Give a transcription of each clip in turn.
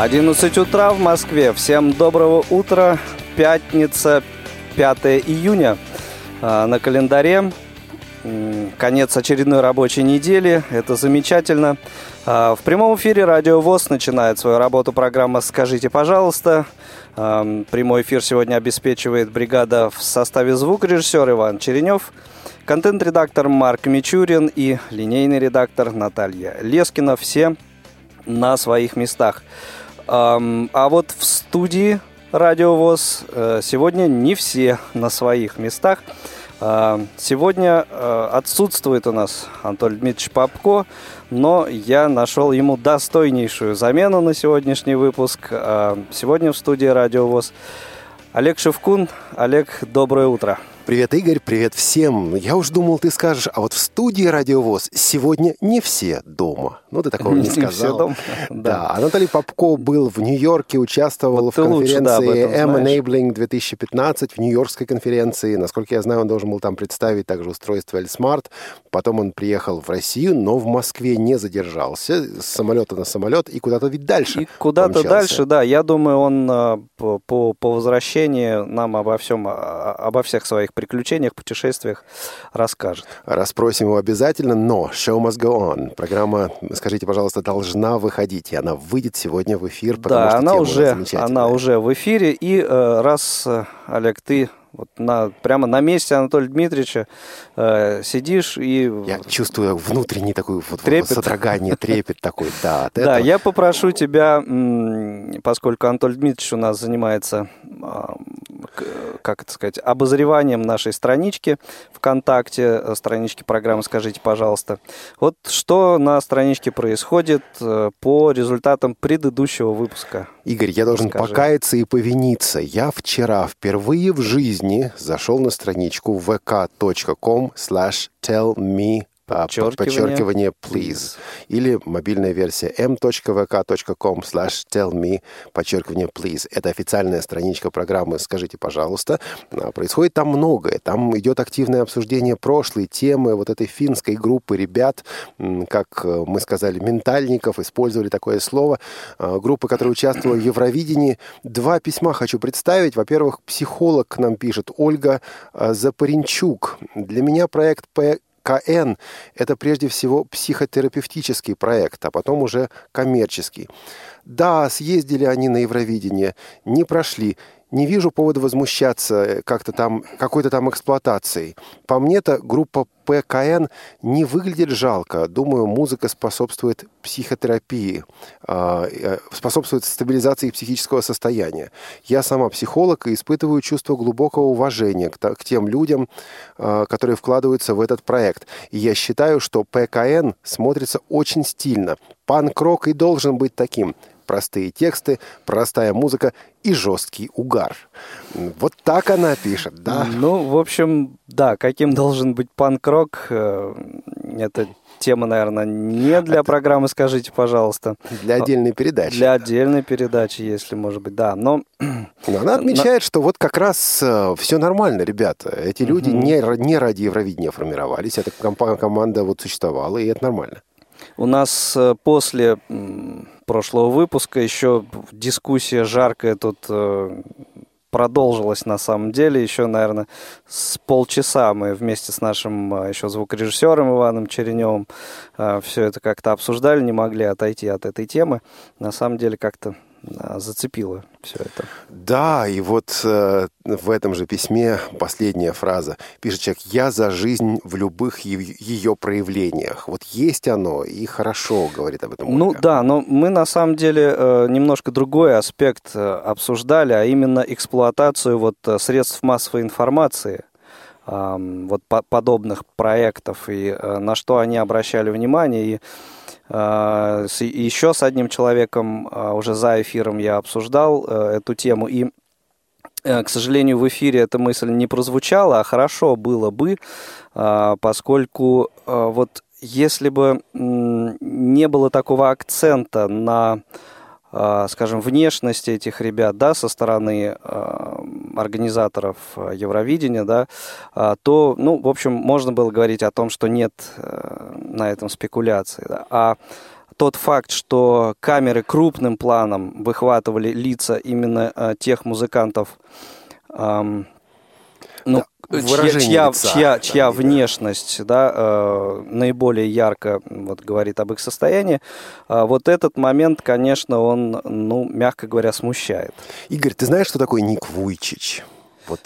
11 утра в Москве. Всем доброго утра. Пятница, 5 июня. А, на календаре конец очередной рабочей недели. Это замечательно. А, в прямом эфире Радио ВОЗ начинает свою работу программа «Скажите, пожалуйста». А, прямой эфир сегодня обеспечивает бригада в составе звукорежиссер Иван Черенев, контент-редактор Марк Мичурин и линейный редактор Наталья Лескина. Все на своих местах. А вот в студии Радиовоз э, сегодня не все на своих местах. А, сегодня э, отсутствует у нас Анатолий Дмитриевич Попко, но я нашел ему достойнейшую замену на сегодняшний выпуск. А, сегодня в студии Радиовоз Олег Шевкун. Олег, доброе утро. Привет, Игорь, привет всем. Я уж думал, ты скажешь, а вот в студии Радиовоз сегодня не все дома. Ну, ты такого не, сказал. Все дома. Да. да. Анатолий Попко был в Нью-Йорке, участвовал вот в конференции M-Enabling 2015, в Нью-Йоркской конференции. Насколько я знаю, он должен был там представить также устройство L-Smart. Потом он приехал в Россию, но в Москве не задержался. С самолета на самолет и куда-то ведь дальше И куда-то дальше, да. Я думаю, он по, по, по возвращении нам обо всем, а, обо всех своих приключениях, путешествиях расскажет. Расспросим его обязательно, но show must go on. Программа, скажите, пожалуйста, должна выходить, и она выйдет сегодня в эфир, потому да, что она уже, она уже в эфире, и э, раз, э, Олег, ты вот на, прямо на месте Анатолия Дмитриевича э, сидишь и... Я чувствую внутренний такой вот трепет. содрогание, трепет такой, да. От да, я попрошу тебя, поскольку Анатолий Дмитриевич у нас занимается, как это сказать, обозреванием нашей странички ВКонтакте, э, странички программы «Скажите, пожалуйста». Вот что на страничке происходит э, по результатам предыдущего выпуска? Игорь, я должен Скажи. покаяться и повиниться. Я вчера впервые в жизни зашел на страничку vk.com slash tell me подчеркивание, подчеркивание please. Или мобильная версия m.vk.com slash tell me подчеркивание please. Это официальная страничка программы «Скажите, пожалуйста». А, происходит там многое. Там идет активное обсуждение прошлой темы вот этой финской группы ребят, как э, мы сказали, ментальников, использовали такое слово. А, группа, которая участвовала в Евровидении. Два письма хочу представить. Во-первых, психолог к нам пишет Ольга а, Запаренчук. Для меня проект КН – это прежде всего психотерапевтический проект, а потом уже коммерческий. Да, съездили они на Евровидение, не прошли, не вижу повода возмущаться э, как-то там, какой-то там эксплуатацией. По мне-то группа ПКН не выглядит жалко. Думаю, музыка способствует психотерапии, а, э, способствует стабилизации психического состояния. Я сама психолог и испытываю чувство глубокого уважения к тем людям, а, которые вкладываются в этот проект. И я считаю, что ПКН смотрится очень стильно. Панк-рок и должен быть таким простые тексты, простая музыка и жесткий угар. Вот так она пишет, да? Ну, в общем, да, каким должен быть панк-рок, э, это тема, наверное, не для это... программы, скажите, пожалуйста. Для отдельной передачи. Для отдельной передачи, если, может быть, да. Но, Но она отмечает, Но... что вот как раз э, все нормально, ребята. Эти люди угу. не, не ради Евровидения формировались, эта команда вот существовала, и это нормально. У нас э, после прошлого выпуска еще дискуссия жаркая тут э, продолжилась на самом деле. Еще, наверное, с полчаса мы вместе с нашим э, еще звукорежиссером Иваном Череневым все это как-то обсуждали, не могли отойти от этой темы. На самом деле как-то зацепило все это. Да, и вот э, в этом же письме последняя фраза. Пишет человек, я за жизнь в любых ее проявлениях. Вот есть оно, и хорошо, говорит об этом Ольга. Ну да, но мы на самом деле э, немножко другой аспект э, обсуждали, а именно эксплуатацию вот э, средств массовой информации вот подобных проектов и на что они обращали внимание. И еще с одним человеком уже за эфиром я обсуждал эту тему. И К сожалению, в эфире эта мысль не прозвучала, а хорошо было бы, поскольку вот если бы не было такого акцента на, а, скажем, внешности этих ребят, да, со стороны а, организаторов а, Евровидения, да, то, ну, в общем, можно было говорить о том, что нет на этом спекуляции. Да. А тот факт, что камеры крупным планом выхватывали лица именно тех музыкантов, ну, да выражение чья, лица. Чья, чья да, внешность да, э, наиболее ярко вот, говорит об их состоянии, э, вот этот момент, конечно, он, ну, мягко говоря, смущает. Игорь, ты знаешь, что такое Ник Вуйчич? Вот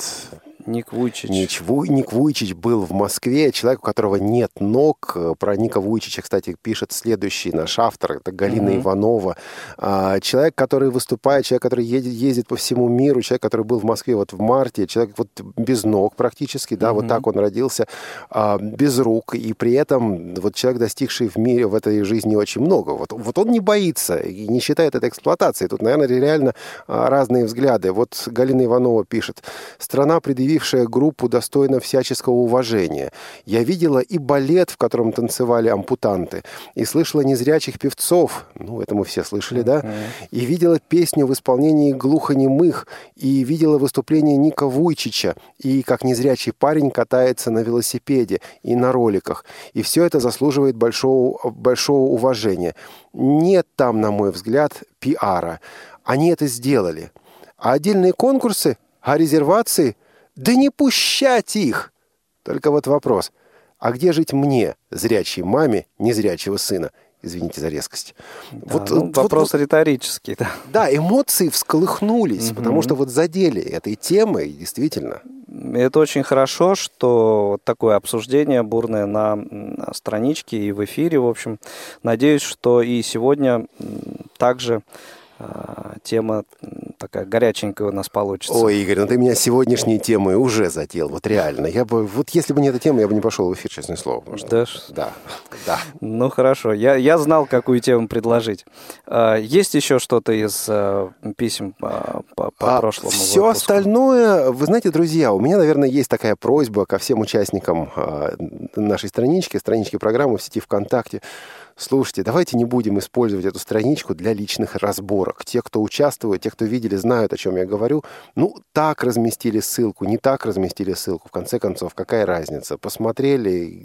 Ник Вуйчич. Ник, Ву, Ник Вуйчич был в Москве, человек, у которого нет ног. Про Ника Вуйчича, кстати, пишет следующий наш автор, это Галина mm-hmm. Иванова. А, человек, который выступает, человек, который едет, ездит по всему миру, человек, который был в Москве вот в марте, человек вот без ног практически, да, mm-hmm. вот так он родился, а, без рук, и при этом вот человек, достигший в мире, в этой жизни очень много. Вот, вот он не боится и не считает это эксплуатацией. Тут, наверное, реально а, разные взгляды. Вот Галина Иванова пишет. Страна предъявила проявившая группу достойно всяческого уважения. Я видела и балет, в котором танцевали ампутанты, и слышала незрячих певцов, ну, это мы все слышали, да, и видела песню в исполнении глухонемых, и видела выступление Ника Вуйчича, и как незрячий парень катается на велосипеде и на роликах. И все это заслуживает большого, большого уважения. Нет там, на мой взгляд, пиара. Они это сделали. А отдельные конкурсы, а резервации да не пущать их! Только вот вопрос. А где жить мне, зрячей маме, незрячего сына? Извините за резкость. Да, вот, ну, вот, вопрос вот, риторический. Да. да, эмоции всколыхнулись, угу. потому что вот задели этой темой, действительно. Это очень хорошо, что такое обсуждение бурное на страничке и в эфире. В общем, надеюсь, что и сегодня также а, тема такая горяченькая у нас получится. Ой, Игорь, ну ты меня сегодняшней темой уже задел, вот реально. Я бы, вот если бы не эта тема, я бы не пошел в эфир, честное слово. Да? Да, да. Ну хорошо, я, я знал, какую тему предложить. А, есть еще что-то из а, писем по, по, по а прошлому Все выпуску? остальное, вы знаете, друзья, у меня, наверное, есть такая просьба ко всем участникам нашей странички, странички программы в сети ВКонтакте слушайте, давайте не будем использовать эту страничку для личных разборок. Те, кто участвует, те, кто видели, знают, о чем я говорю. Ну, так разместили ссылку, не так разместили ссылку. В конце концов, какая разница? Посмотрели,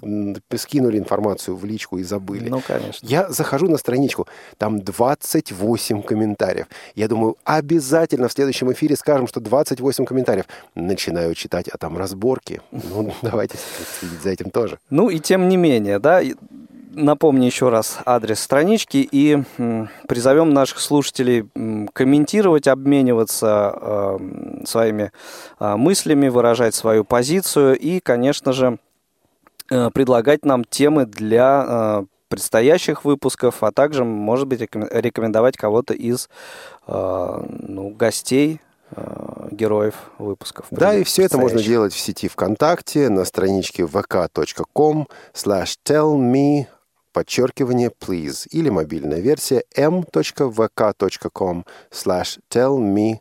скинули информацию в личку и забыли. Ну, конечно. Я захожу на страничку, там 28 комментариев. Я думаю, обязательно в следующем эфире скажем, что 28 комментариев. Начинаю читать, а там разборки. Ну, давайте следить за этим тоже. Ну, и тем не менее, да, напомню еще раз адрес странички и призовем наших слушателей комментировать, обмениваться э, своими э, мыслями, выражать свою позицию и, конечно же, э, предлагать нам темы для предстоящих выпусков, а также, может быть, рекомендовать кого-то из ну, гостей героев выпусков. Да, и все это можно делать в сети ВКонтакте, на страничке vk.com slash tell me подчеркивание please или мобильная версия m.vk.com slash tell me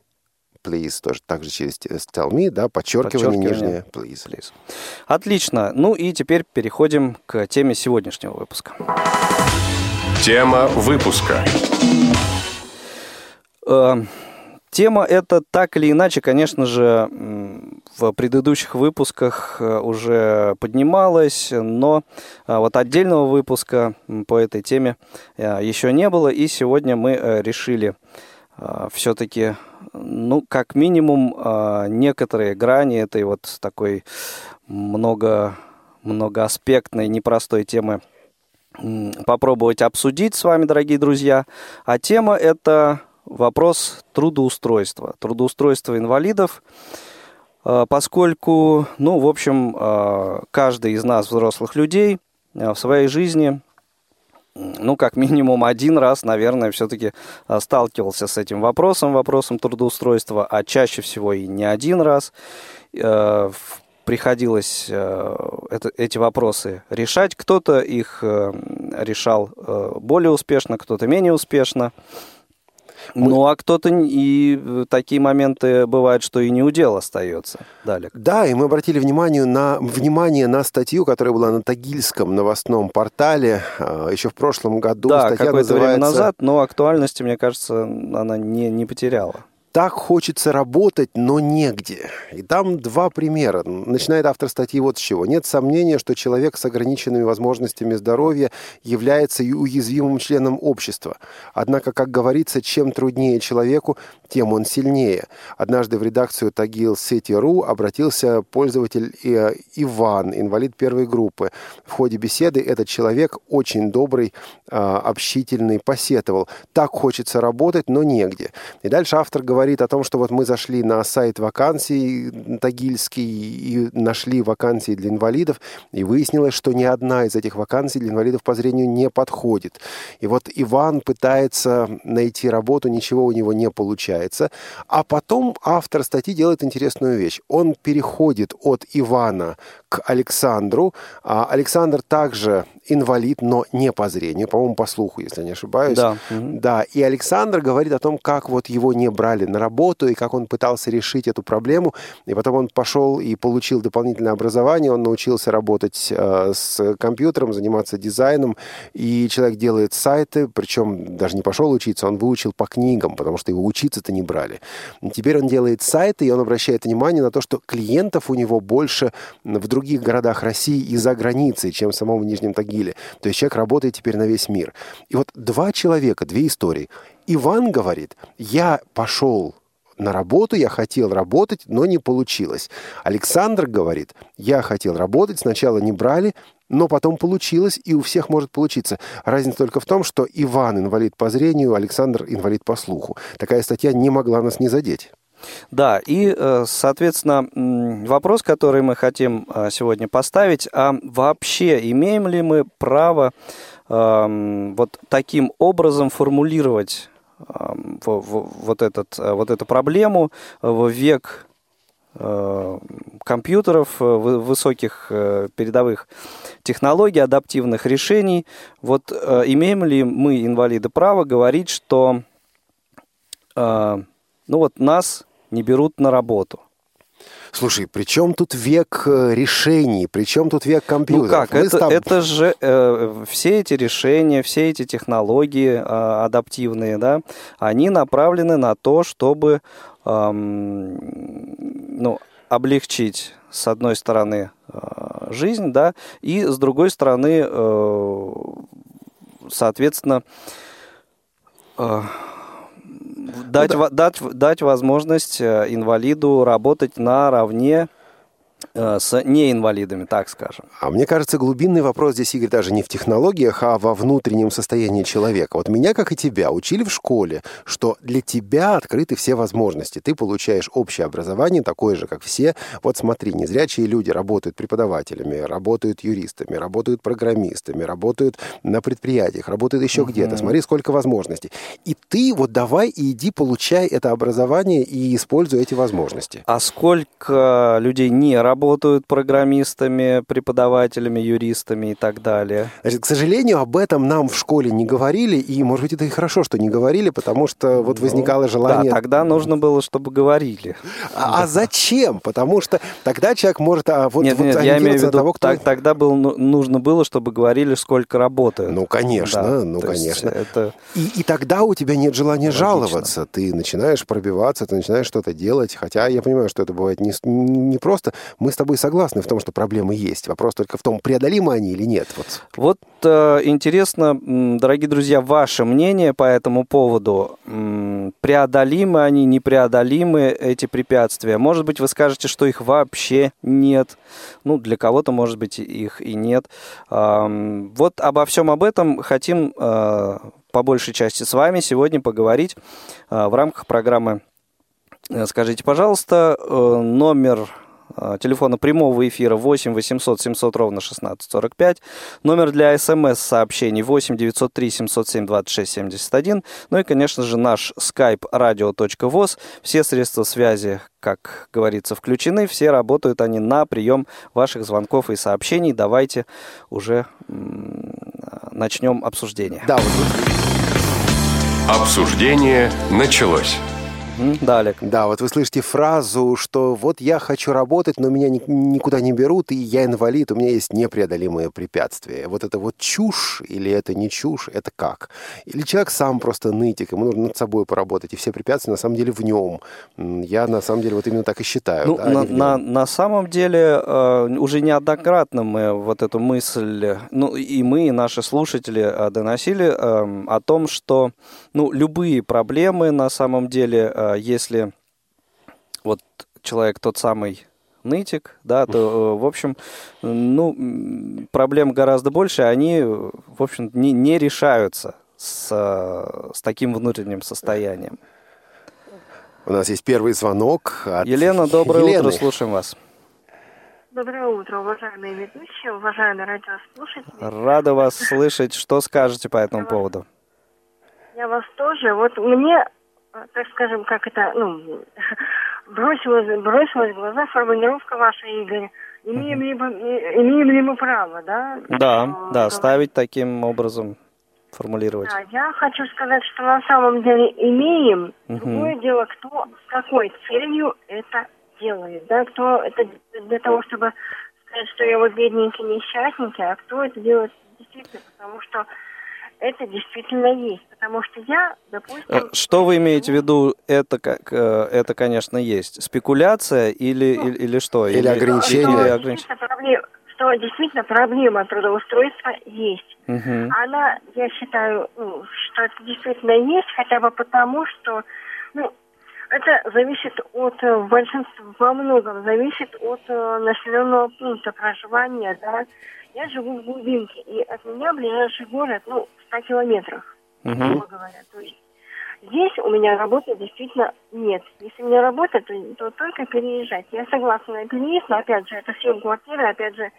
please, тоже также через tell me, да, подчеркивание, подчеркивание нижнее please. please. Отлично. Ну и теперь переходим к теме сегодняшнего выпуска. Тема выпуска. Э, Тема эта так или иначе, конечно же, в предыдущих выпусках э, уже поднималась, но э, вот отдельного выпуска по этой теме э, еще не было, и сегодня мы решили все-таки, ну, как минимум, некоторые грани этой вот такой много, многоаспектной, непростой темы попробовать обсудить с вами, дорогие друзья. А тема это вопрос трудоустройства, трудоустройства инвалидов, э, поскольку, ну, в общем, э, каждый из нас, взрослых людей, э, в своей жизни, ну, как минимум один раз, наверное, все-таки сталкивался с этим вопросом, вопросом трудоустройства, а чаще всего и не один раз. Приходилось это, эти вопросы решать. Кто-то их решал более успешно, кто-то менее успешно. Ну, а кто-то и э, такие моменты бывают, что и не удел остается. Далее. Да, и мы обратили внимание на, внимание на статью, которая была на Тагильском новостном портале а, еще в прошлом году. Да, какое-то называется... время назад, но актуальности, мне кажется, она не, не потеряла так хочется работать, но негде. И там два примера. Начинает автор статьи вот с чего. Нет сомнения, что человек с ограниченными возможностями здоровья является и уязвимым членом общества. Однако, как говорится, чем труднее человеку, тем он сильнее. Однажды в редакцию Тагил Сети.ру обратился пользователь э, Иван, инвалид первой группы. В ходе беседы этот человек, очень добрый, э, общительный, посетовал. Так хочется работать, но негде. И дальше автор говорит, говорит о том, что вот мы зашли на сайт вакансий Тагильский и нашли вакансии для инвалидов, и выяснилось, что ни одна из этих вакансий для инвалидов по зрению не подходит. И вот Иван пытается найти работу, ничего у него не получается. А потом автор статьи делает интересную вещь. Он переходит от Ивана к Александру. А Александр также инвалид, но не по зрению, по-моему, по слуху, если не ошибаюсь. Да. Да, и Александр говорит о том, как вот его не брали на работу, и как он пытался решить эту проблему, и потом он пошел и получил дополнительное образование, он научился работать э, с компьютером, заниматься дизайном, и человек делает сайты, причем даже не пошел учиться, он выучил по книгам, потому что его учиться-то не брали. Теперь он делает сайты, и он обращает внимание на то, что клиентов у него больше в других городах России и за границей, чем в самом Нижнем Тагиле. То есть человек работает теперь на весь мир. И вот два человека, две истории. Иван говорит, я пошел на работу, я хотел работать, но не получилось. Александр говорит, я хотел работать, сначала не брали, но потом получилось, и у всех может получиться. Разница только в том, что Иван инвалид по зрению, Александр инвалид по слуху. Такая статья не могла нас не задеть. Да, и, э, соответственно, вопрос, который мы хотим э, сегодня поставить, а вообще имеем ли мы право эм, вот таким образом формулировать вот, этот, э, вот эту проблему в век компьютеров, высоких передовых технологий, адаптивных решений. Вот имеем ли мы, инвалиды, право говорить, что ну вот нас не берут на работу. Слушай, при чем тут век э, решений, при чем тут век компьютеров? Ну как, это, там... это же э, все эти решения, все эти технологии э, адаптивные, да, они направлены на то, чтобы э, ну, облегчить, с одной стороны, э, жизнь, да, и с другой стороны, э, соответственно, э, дать, ну, да. дать, дать возможность э, инвалиду работать наравне с неинвалидами, так скажем. А мне кажется, глубинный вопрос здесь, Игорь, даже не в технологиях, а во внутреннем состоянии человека. Вот меня, как и тебя, учили в школе, что для тебя открыты все возможности. Ты получаешь общее образование, такое же, как все. Вот смотри, незрячие люди работают преподавателями, работают юристами, работают программистами, работают на предприятиях, работают еще угу. где-то. Смотри, сколько возможностей. И ты вот давай и иди получай это образование и используй эти возможности. А сколько людей не работают программистами, преподавателями, юристами и так далее. Значит, к сожалению, об этом нам в школе не говорили, и, может быть, это и хорошо, что не говорили, потому что вот ну, возникало желание... Да, тогда нужно было, чтобы говорили. А, а зачем? Потому что тогда человек может... А, вот, нет, вот, нет, я имею в виду, того, кто... так, тогда было, ну, нужно было, чтобы говорили, сколько работают. Ну, конечно, да, ну, конечно. Это... И, и тогда у тебя нет желания Логично. жаловаться. Ты начинаешь пробиваться, ты начинаешь что-то делать, хотя я понимаю, что это бывает не, не просто мы с тобой согласны в том, что проблемы есть. Вопрос только в том, преодолимы они или нет. Вот, вот э, интересно, дорогие друзья, ваше мнение по этому поводу. Преодолимы они, непреодолимы эти препятствия? Может быть, вы скажете, что их вообще нет. Ну, для кого-то, может быть, их и нет. Э, вот обо всем об этом хотим э, по большей части с вами сегодня поговорить э, в рамках программы э, Скажите, пожалуйста, э, номер телефона прямого эфира 8 800 700 ровно 1645, номер для смс-сообщений 8 903 707 26 71, ну и, конечно же, наш skype radio.voz. Все средства связи, как говорится, включены, все работают они на прием ваших звонков и сообщений. Давайте уже начнем обсуждение. Да, вот. Обсуждение началось. Да, Олег. Да, вот вы слышите фразу, что вот я хочу работать, но меня никуда не берут, и я инвалид, у меня есть непреодолимые препятствия. Вот это вот чушь или это не чушь, это как? Или человек сам просто нытик, ему нужно над собой поработать, и все препятствия на самом деле в нем. Я на самом деле вот именно так и считаю. Ну, да, на, на, на самом деле э, уже неоднократно мы вот эту мысль, ну и мы, и наши слушатели э, доносили э, о том, что ну, любые проблемы на самом деле э, если вот человек тот самый нытик, да, то, э, в общем, ну, проблем гораздо больше, они, в общем, не, не решаются с, с таким внутренним состоянием. У нас есть первый звонок. От Елена, доброе Елены. утро, слушаем вас. Доброе утро, уважаемые ведущие, уважаемые радиослушатели. Рада вас слышать. Что скажете по этому поводу? Я вас тоже. Вот мне а, так скажем, как это, ну, бросилась, бросилась в глаза формулировка ваша, Игорь. Имеем ли, мы, имеем ли мы право, да? Да, что, да, ставить таким образом, формулировать. Да, я хочу сказать, что на самом деле имеем. Угу. Другое дело, кто с какой целью это делает, да, кто это для того, чтобы сказать, что я вот бедненький, несчастненький, а кто это делает действительно, потому что это действительно есть. Потому что я, допустим... Э, что вы имеете в виду, это, как, э, это конечно, есть? Спекуляция или, ну, или, или что? Или, или ограничение? Или ограничение? Что действительно проблема трудоустройства есть. Угу. Она, я считаю, ну, что это действительно есть, хотя бы потому, что ну, это зависит от, э, в большинстве, во многом зависит от населенного пункта проживания, да, я живу в глубинке, и от меня ближайший город, ну, 100 километрах, угу. грубо говоря. То есть здесь у меня работы действительно нет. Если у меня работа, то, то только переезжать. Я согласна на переезд, но опять же, это съем квартиры, опять же,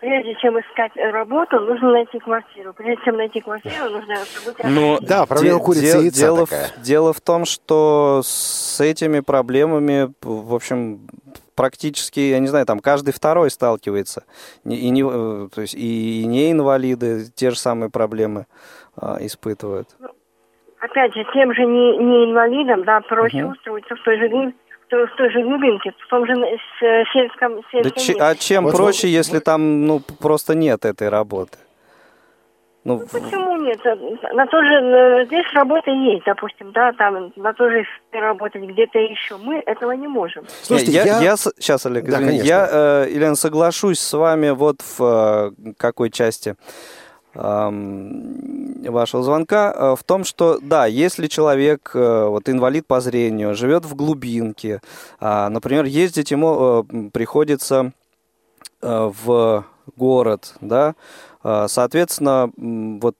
прежде чем искать работу, нужно найти квартиру. Прежде чем найти квартиру, нужно события... Ну, да, проблема де- курицы де- дело, такая. В, дело в том, что с этими проблемами, в общем, практически, я не знаю, там каждый второй сталкивается. И не, э, то есть и, и не инвалиды те же самые проблемы а, испытывают. Ну, опять же, тем же не, не инвалидам, да, проще угу. устроиться в той же в той же глубинке, в том же сельском, сельском да, А чем вот проще, вот, если там ну, просто нет этой работы? Ну, ну почему нет? На то же, здесь работа есть, допустим, да, там на то же работать где-то еще. Мы этого не можем. Слушайте, я, я... я сейчас, Олег, да, извини, я, э, Елена, соглашусь с вами вот в э, какой части вашего звонка э, в том, что да, если человек, э, вот инвалид по зрению, живет в глубинке, а, например, ездить ему э, приходится в город, да, соответственно, вот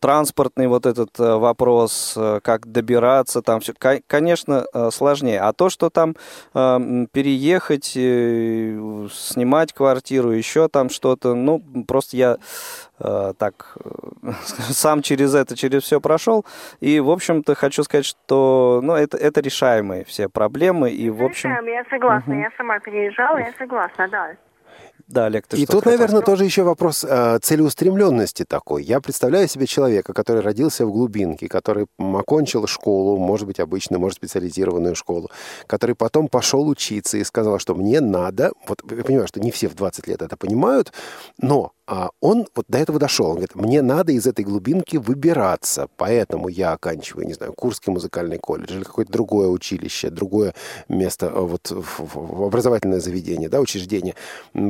транспортный вот этот э, вопрос, э, как добираться, там все, конечно, э, сложнее. А то, что там переехать, снимать квартиру, еще там что-то, ну, просто я так сам через это, через все прошел. И, в общем-то, хочу сказать, что ну, это, это решаемые все проблемы. И, в общем... Я согласна, угу. я сама переезжала, я согласна, да. Да, Олег, ты И тут, наверное, тоже еще вопрос э, целеустремленности такой. Я представляю себе человека, который родился в глубинке, который окончил школу, может быть, обычную, может, специализированную школу, который потом пошел учиться и сказал, что мне надо... Вот я понимаю, что не все в 20 лет это понимают, но он вот до этого дошел. Он говорит, мне надо из этой глубинки выбираться, поэтому я оканчиваю, не знаю, Курский музыкальный колледж или какое-то другое училище, другое место, э, вот образовательное заведение, да, учреждение.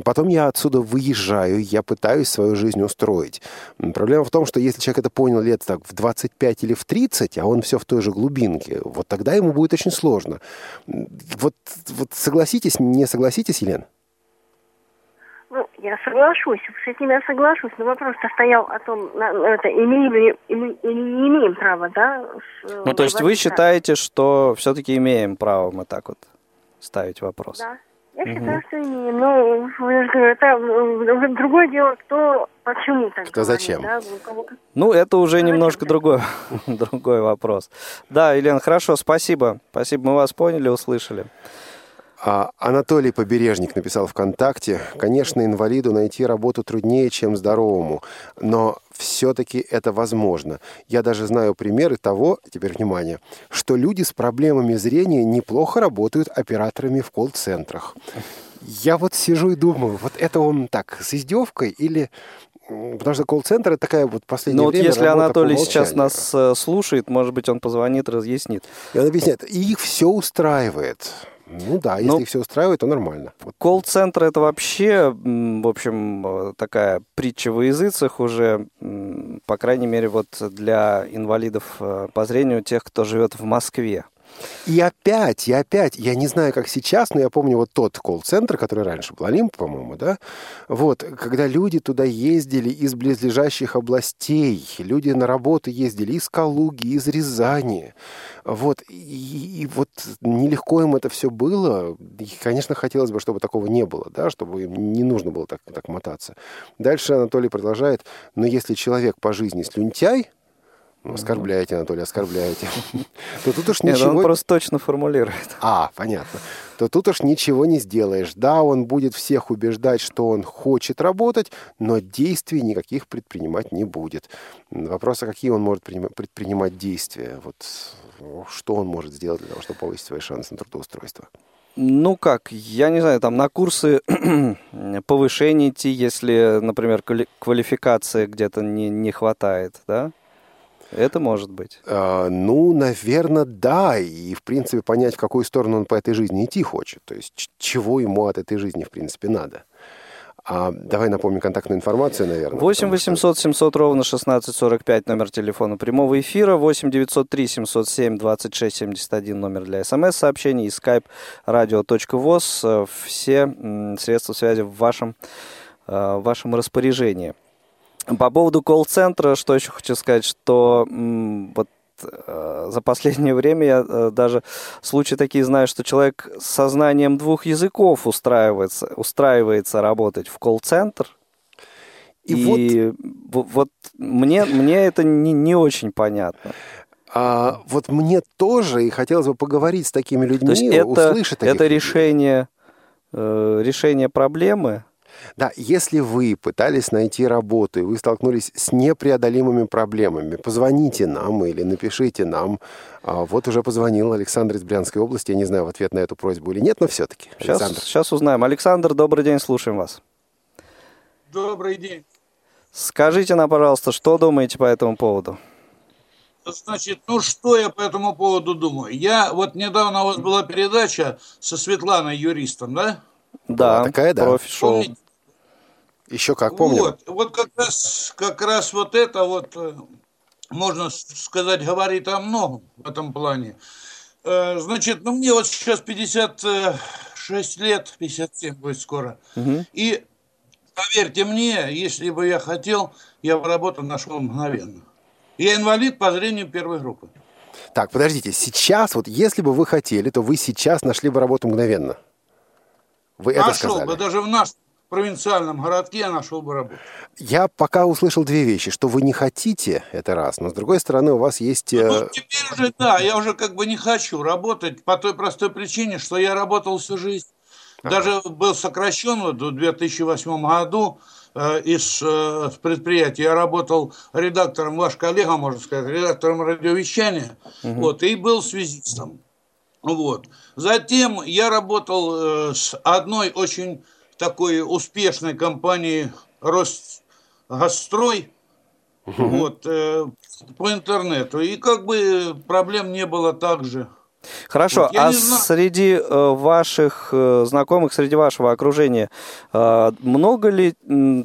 Потом я отсюда выезжаю, я пытаюсь свою жизнь устроить. Проблема в том, что если человек это понял лет так в 25 или в 30, а он все в той же глубинке, вот тогда ему будет очень сложно. Вот, вот согласитесь, не согласитесь, Елена? Ну, я соглашусь, с этим я соглашусь, но вопрос-то стоял о том, это, имеем ли или не имеем права, да? С, ну, то есть вы считаете, что все-таки имеем право мы так вот ставить вопрос. Да. Я угу. считаю, что не. Но это другое дело, кто почему так Кто говорит, зачем? Да? Ну, это уже Давайте немножко другой, другой вопрос. Да, Елена, хорошо, спасибо. Спасибо, мы вас поняли, услышали. А Анатолий Побережник написал ВКонтакте, конечно, инвалиду найти работу труднее, чем здоровому, но все-таки это возможно. Я даже знаю примеры того, теперь внимание, что люди с проблемами зрения неплохо работают операторами в колл-центрах. Я вот сижу и думаю, вот это он так, с издевкой или... Потому что колл-центр это такая вот последняя Ну вот если Анатолий сейчас нас э, слушает, может быть, он позвонит, разъяснит. И он объясняет, и их все устраивает. Ну да, если Но... их все устраивает, то нормально. Колл-центр это вообще, в общем, э, такая притча в языцах уже, по крайней мере, вот для инвалидов э, по зрению, тех, кто живет в Москве. И опять, и опять, я не знаю, как сейчас, но я помню вот тот колл-центр, который раньше был, Олимп, по-моему, да? Вот, когда люди туда ездили из близлежащих областей, люди на работу ездили из Калуги, из Рязани, вот, и, и вот нелегко им это все было. И, конечно, хотелось бы, чтобы такого не было, да, чтобы им не нужно было так, так мотаться. Дальше Анатолий продолжает, но если человек по жизни слюнтяй, Оскорбляете, Анатолий, оскорбляете. То тут уж ничего... Нет, он просто точно формулирует. А, понятно. То тут уж ничего не сделаешь. Да, он будет всех убеждать, что он хочет работать, но действий никаких предпринимать не будет. Вопрос, а какие он может предпринимать действия? Вот что он может сделать для того, чтобы повысить свои шансы на трудоустройство? Ну как, я не знаю, там на курсы повышения идти, если, например, квалификации где-то не, не хватает, да? Это может быть. А, ну, наверное, да. И, в принципе, понять, в какую сторону он по этой жизни идти хочет. То есть, чего ему от этой жизни, в принципе, надо. А давай напомню контактную информацию, наверное. 8 800 700 ровно 1645 номер телефона прямого эфира, 8 903 707 26 71 номер для смс-сообщений и skype radio.voz. Все средства связи в вашем, э, в вашем распоряжении. По поводу колл-центра, что еще хочу сказать, что вот э, за последнее время я э, даже случаи такие знаю, что человек с сознанием двух языков устраивается, устраивается работать в колл-центр. И, и вот, вот мне, мне это не, не очень понятно. А, вот мне тоже, и хотелось бы поговорить с такими людьми, То есть это, услышать это решение, э, решение проблемы, да, если вы пытались найти работу, и вы столкнулись с непреодолимыми проблемами, позвоните нам или напишите нам. А, вот уже позвонил Александр из Брянской области. Я не знаю, в ответ на эту просьбу или нет, но все-таки. Сейчас, Александр. сейчас узнаем. Александр, добрый день, слушаем вас. Добрый день. Скажите нам, пожалуйста, что думаете по этому поводу? Значит, ну что я по этому поводу думаю? Я вот недавно у вас была передача со Светланой юристом, да? Да, такая, да. Профи-шоу. Еще как помню. Вот, вот как раз, как раз вот это вот, э, можно сказать, говорит о многом в этом плане. Э, значит, ну мне вот сейчас 56 лет, 57 будет скоро. Угу. И поверьте мне, если бы я хотел, я бы работу нашел мгновенно. Я инвалид по зрению первой группы. Так, подождите, сейчас, вот если бы вы хотели, то вы сейчас нашли бы работу мгновенно. Вы нашел это сказали. бы, даже в наш провинциальном городке я нашел бы работу. Я пока услышал две вещи, что вы не хотите, это раз, но с другой стороны у вас есть... Ну, э, теперь уже, да, я уже как бы не хочу работать по той простой причине, что я работал всю жизнь. Ага. Даже был сокращен вот в 2008 году э, из э, предприятия. Я работал редактором, ваш коллега, можно сказать, редактором радиовещания, угу. вот, и был связистом. Вот. Затем я работал э, с одной очень такой успешной компании Росгастрой угу. вот, э, по интернету. И как бы проблем не было также. Хорошо, вот, а среди э, ваших э, знакомых, среди вашего окружения, э, много ли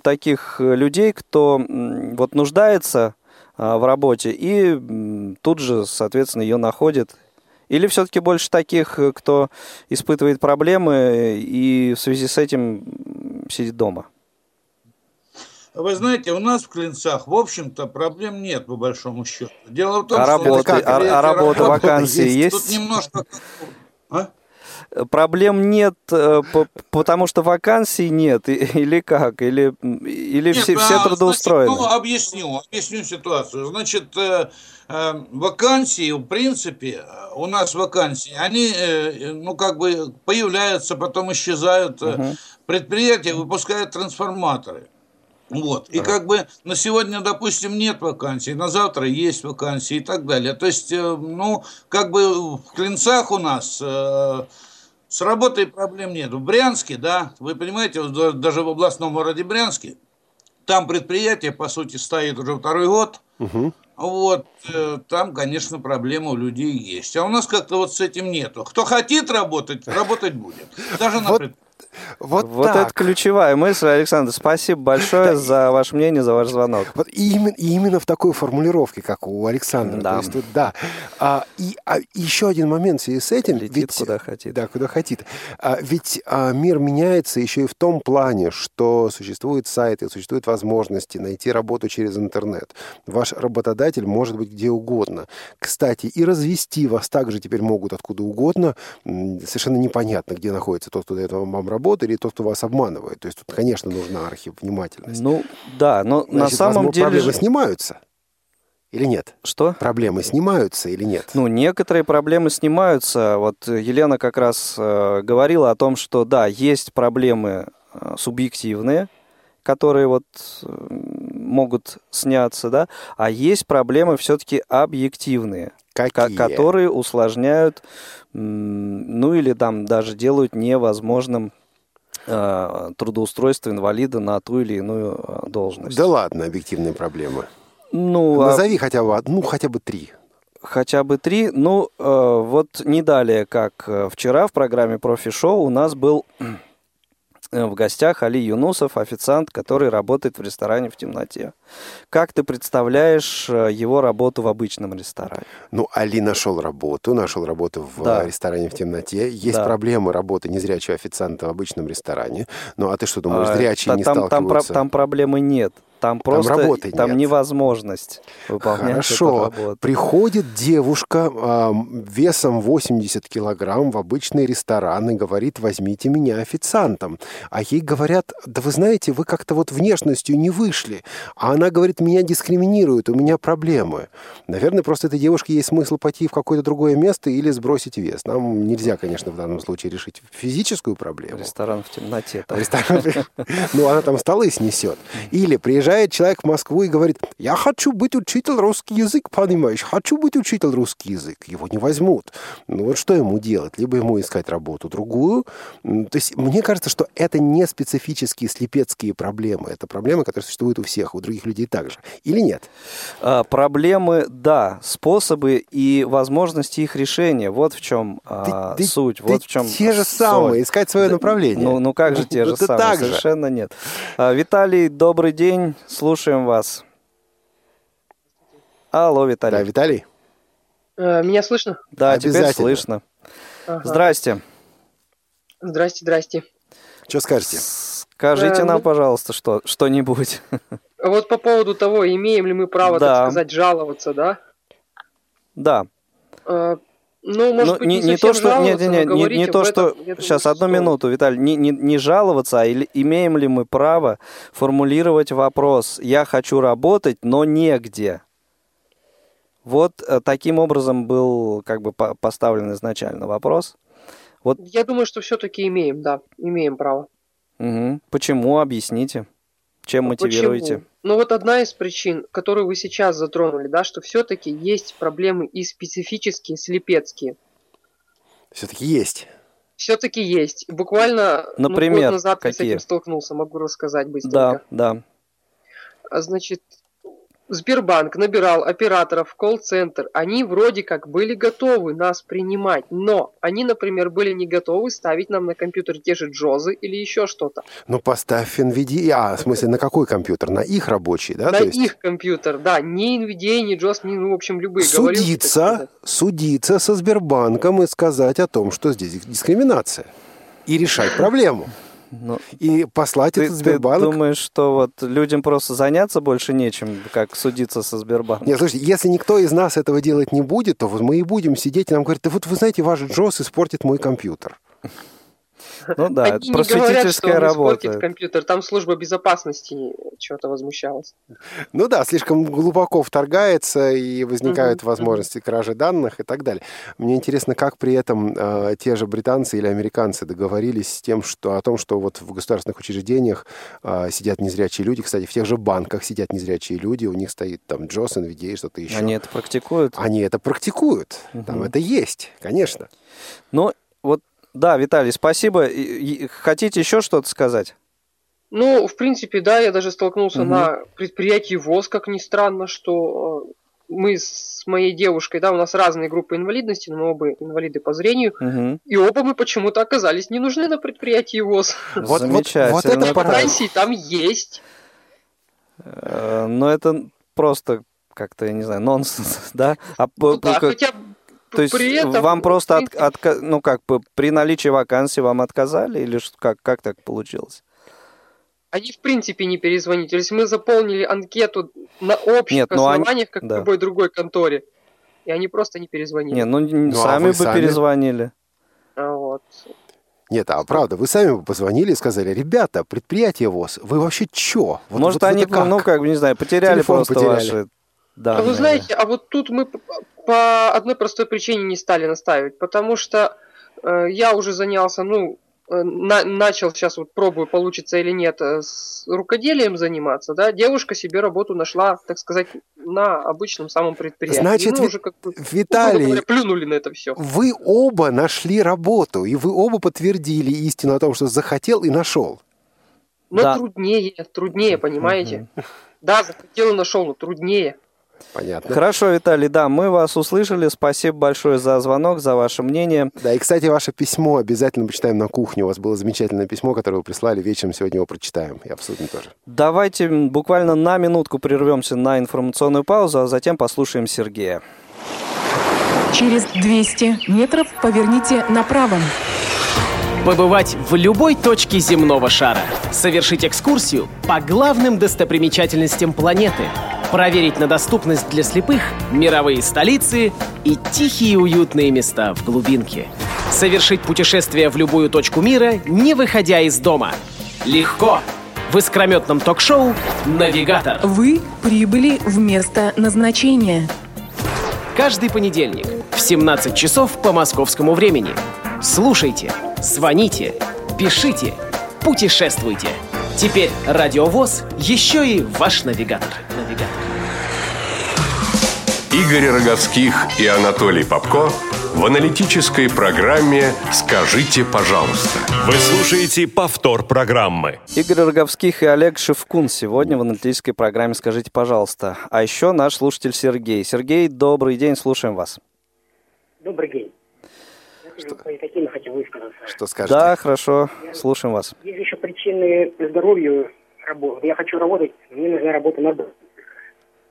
таких людей, кто вот нуждается в работе и тут же, соответственно, ее находит или все-таки больше таких, э, кто испытывает проблемы и в связи с этим сидит дома? Вы знаете, у нас в Клинцах, в общем-то, проблем нет, по большому счету. Дело в том, а что... Работы, а, а работа, вакансии есть? Тут немножко... А? Проблем нет, э, потому что вакансий нет, или как? Или, или нет, все, все а, трудоустроены? Значит, ну, объясню, объясню ситуацию. Значит, э, э, вакансии, в принципе, у нас вакансии, они, ну, как бы появляются, потом исчезают. Угу. Предприятия выпускают трансформаторы. Вот. И как бы на сегодня, допустим, нет вакансий, на завтра есть вакансии и так далее. То есть, ну, как бы в Клинцах у нас с работой проблем нет. В Брянске, да, вы понимаете, даже в областном городе Брянске, там предприятие, по сути, стоит уже второй год. Угу. Вот, э, там, конечно, проблемы у людей есть. А у нас как-то вот с этим нету. Кто хотит работать, работать будет. Даже на вот, вот, вот так. это ключевая мысль, Александр. Спасибо большое за ваше мнение, за ваш звонок. Вот именно, именно в такой формулировке, как у Александра. Да. То есть, тут, да. А, и а, еще один момент в связи с этим. Летит ведь, куда хотит. Да, куда хотит. А, ведь а, мир меняется еще и в том плане, что существуют сайты, существуют возможности найти работу через интернет. Ваш работодатель может быть где угодно. Кстати, и развести вас также теперь могут откуда угодно. Совершенно непонятно, где находится тот, кто дает вам работы или тот, кто вас обманывает. То есть тут, конечно, нужна архивнимательность. Ну, да, но Значит, на самом деле... проблемы снимаются. Или нет? Что? Проблемы снимаются или нет? Ну, некоторые проблемы снимаются. Вот Елена как раз э, говорила о том, что да, есть проблемы э, субъективные, которые вот э, могут сняться, да, а есть проблемы все-таки объективные, Какие? которые усложняют, ну или там даже делают невозможным трудоустройства инвалида на ту или иную э, должность. Да ладно, объективные проблемы. Ну, а Назови а... хотя бы одну, хотя бы три. Хотя бы три. Ну, э, вот не далее, как вчера в программе «Профи-шоу» у нас был Э, в гостях Али Юнусов, официант, который работает в ресторане в темноте. Как ты представляешь э, его работу в обычном ресторане? Ну, Али нашел работу, нашел работу в да. ресторане в темноте. Есть да. проблемы работы незрячего официанта в обычном ресторане. Ну, а ты что думаешь, зрячие а, не там, сталкиваются? Там, там проблемы нет. Там просто там, работы там нет. невозможность выполнять Хорошо. эту работу. Приходит девушка э, весом 80 килограмм в обычный ресторан и говорит, возьмите меня официантом. А ей говорят, да вы знаете, вы как-то вот внешностью не вышли. А она говорит, меня дискриминируют, у меня проблемы. Наверное, просто этой девушке есть смысл пойти в какое-то другое место или сбросить вес. Нам нельзя, конечно, в данном случае решить физическую проблему. Ресторан в темноте. Ну, она там столы снесет. Или приезжает приезжает человек в Москву и говорит, я хочу быть учитель русский язык, понимаешь, хочу быть учитель русский язык. Его не возьмут. Ну вот что ему делать? Либо ему искать работу другую. То есть мне кажется, что это не специфические слепецкие проблемы. Это проблемы, которые существуют у всех, у других людей также. Или нет? А, проблемы, да. Способы и возможности их решения. Вот в чем а, ты, суть. Ты, вот ты в чем те же самые, искать свое направление. Ну, ну как же те же самые? Совершенно нет. А, Виталий, добрый день. Слушаем вас. Алло, Виталий. Да, Виталий. Э, меня слышно? Да, теперь слышно. Ага. Здрасте. Здрасте, здрасте. Что скажете? Скажите э, нам, ну... пожалуйста, что, что-нибудь. Вот по поводу того, имеем ли мы право, да. так сказать, жаловаться, да? Да. Э, ну, может ну, быть, не, не, не то, что, нет, нет, не, не, не то, что, сейчас одну минуту, Виталий, не, не, не жаловаться, а или, имеем ли мы право формулировать вопрос, я хочу работать, но негде. Вот э, таким образом был как бы поставлен изначально вопрос. Вот. Я думаю, что все-таки имеем, да, имеем право. Угу. Почему? Объясните. Чем мотивируете? Почему? Ну вот одна из причин, которую вы сейчас затронули, да, что все-таки есть проблемы и специфические, слепецкие. Все-таки есть. Все-таки есть. Буквально Например, ну, год назад какие? я с этим столкнулся, могу рассказать быстренько. Да, да. А, значит, Сбербанк набирал операторов в колл-центр. Они вроде как были готовы нас принимать, но они, например, были не готовы ставить нам на компьютер те же джозы или еще что-то. Ну, поставь NVIDIA. А, в смысле, на какой компьютер? На их рабочий, да? На есть... их компьютер, да. Не NVIDIA, не JOS, не, ну, в общем, любые. Судиться, Говорил, судиться со Сбербанком и сказать о том, что здесь дискриминация. И решать проблему. Ну, и послать ты, этот Сбербанк. Ты думаешь, что вот людям просто заняться больше нечем, как судиться со Сбербанком? Нет, слушайте, если никто из нас этого делать не будет, то вот мы и будем сидеть, и нам говорят, да вот вы знаете, ваш Джос испортит мой компьютер. Ну да, Они это просветительская говорят, что работа. компьютер, там служба безопасности чего-то возмущалась. Ну да, слишком глубоко вторгается и возникают угу, возможности угу. кражи данных и так далее. Мне интересно, как при этом э, те же британцы или американцы договорились с тем, что о том, что вот в государственных учреждениях э, сидят незрячие люди. Кстати, в тех же банках сидят незрячие люди, у них стоит там Джос, NVIDIA и что-то еще. Они это практикуют? Они это практикуют. Угу. Там это есть, конечно. Но вот да, Виталий, спасибо. Хотите еще что-то сказать? Ну, в принципе, да, я даже столкнулся угу. на предприятии ВОЗ, как ни странно, что э, мы с моей девушкой, да, у нас разные группы инвалидности, но мы оба инвалиды по зрению, угу. и оба мы почему-то оказались не нужны на предприятии ВОЗ. Вот, Замечательно. Вот, вот это вакансии там есть. Э, но это просто как-то, я не знаю, нонсенс, да? А, ну, да, хотя то есть при этом, вам просто, от, от, ну как бы, при наличии вакансии вам отказали или как, как так получилось? Они в принципе не перезвонили. То есть мы заполнили анкету на общих Нет, ну основаниях, они... как да. в любой другой конторе. И они просто не перезвонили. Нет, ну, ну сами а бы сами? перезвонили. А вот. Нет, а правда, вы сами бы позвонили и сказали, ребята, предприятие ВОЗ, вы вообще чё? Вот, Может, вот они, как? ну, как бы, не знаю, потеряли Телефон просто потеряли. ваши данные. А вы знаете, а вот тут мы по одной простой причине не стали настаивать, потому что э, я уже занялся, ну, э, на, начал сейчас вот пробую, получится или нет, э, с рукоделием заниматься, да, девушка себе работу нашла, так сказать, на обычном самом предприятии. Значит, ну, уже как бы, Виталий, говоря, плюнули на это все. Вы оба нашли работу, и вы оба подтвердили истину о том, что захотел и нашел. Но да. труднее, труднее, понимаете? Да, захотел и нашел, но труднее. Понятно. Хорошо, Виталий, да, мы вас услышали. Спасибо большое за звонок, за ваше мнение. Да, и, кстати, ваше письмо обязательно почитаем на кухне. У вас было замечательное письмо, которое вы прислали. Вечером сегодня его прочитаем. И обсудим тоже. Давайте буквально на минутку прервемся на информационную паузу, а затем послушаем Сергея. Через 200 метров поверните направо. Побывать в любой точке земного шара. Совершить экскурсию по главным достопримечательностям планеты – проверить на доступность для слепых мировые столицы и тихие уютные места в глубинке. Совершить путешествие в любую точку мира, не выходя из дома. Легко! В искрометном ток-шоу «Навигатор». Вы прибыли в место назначения. Каждый понедельник в 17 часов по московскому времени. Слушайте, звоните, пишите, путешествуйте. Теперь Радиовоз еще и ваш навигатор. навигатор. Игорь Роговских и Анатолий Попко в аналитической программе «Скажите, пожалуйста». Вы слушаете повтор программы. Игорь Роговских и Олег Шевкун сегодня в аналитической программе «Скажите, пожалуйста». А еще наш слушатель Сергей. Сергей, добрый день, слушаем вас. Добрый день. Что? По хотел высказаться. Что скажете? Да, хорошо, я, слушаем вас. Есть еще причины по здоровью работы. Я хочу работать, мне нужна работа на дом.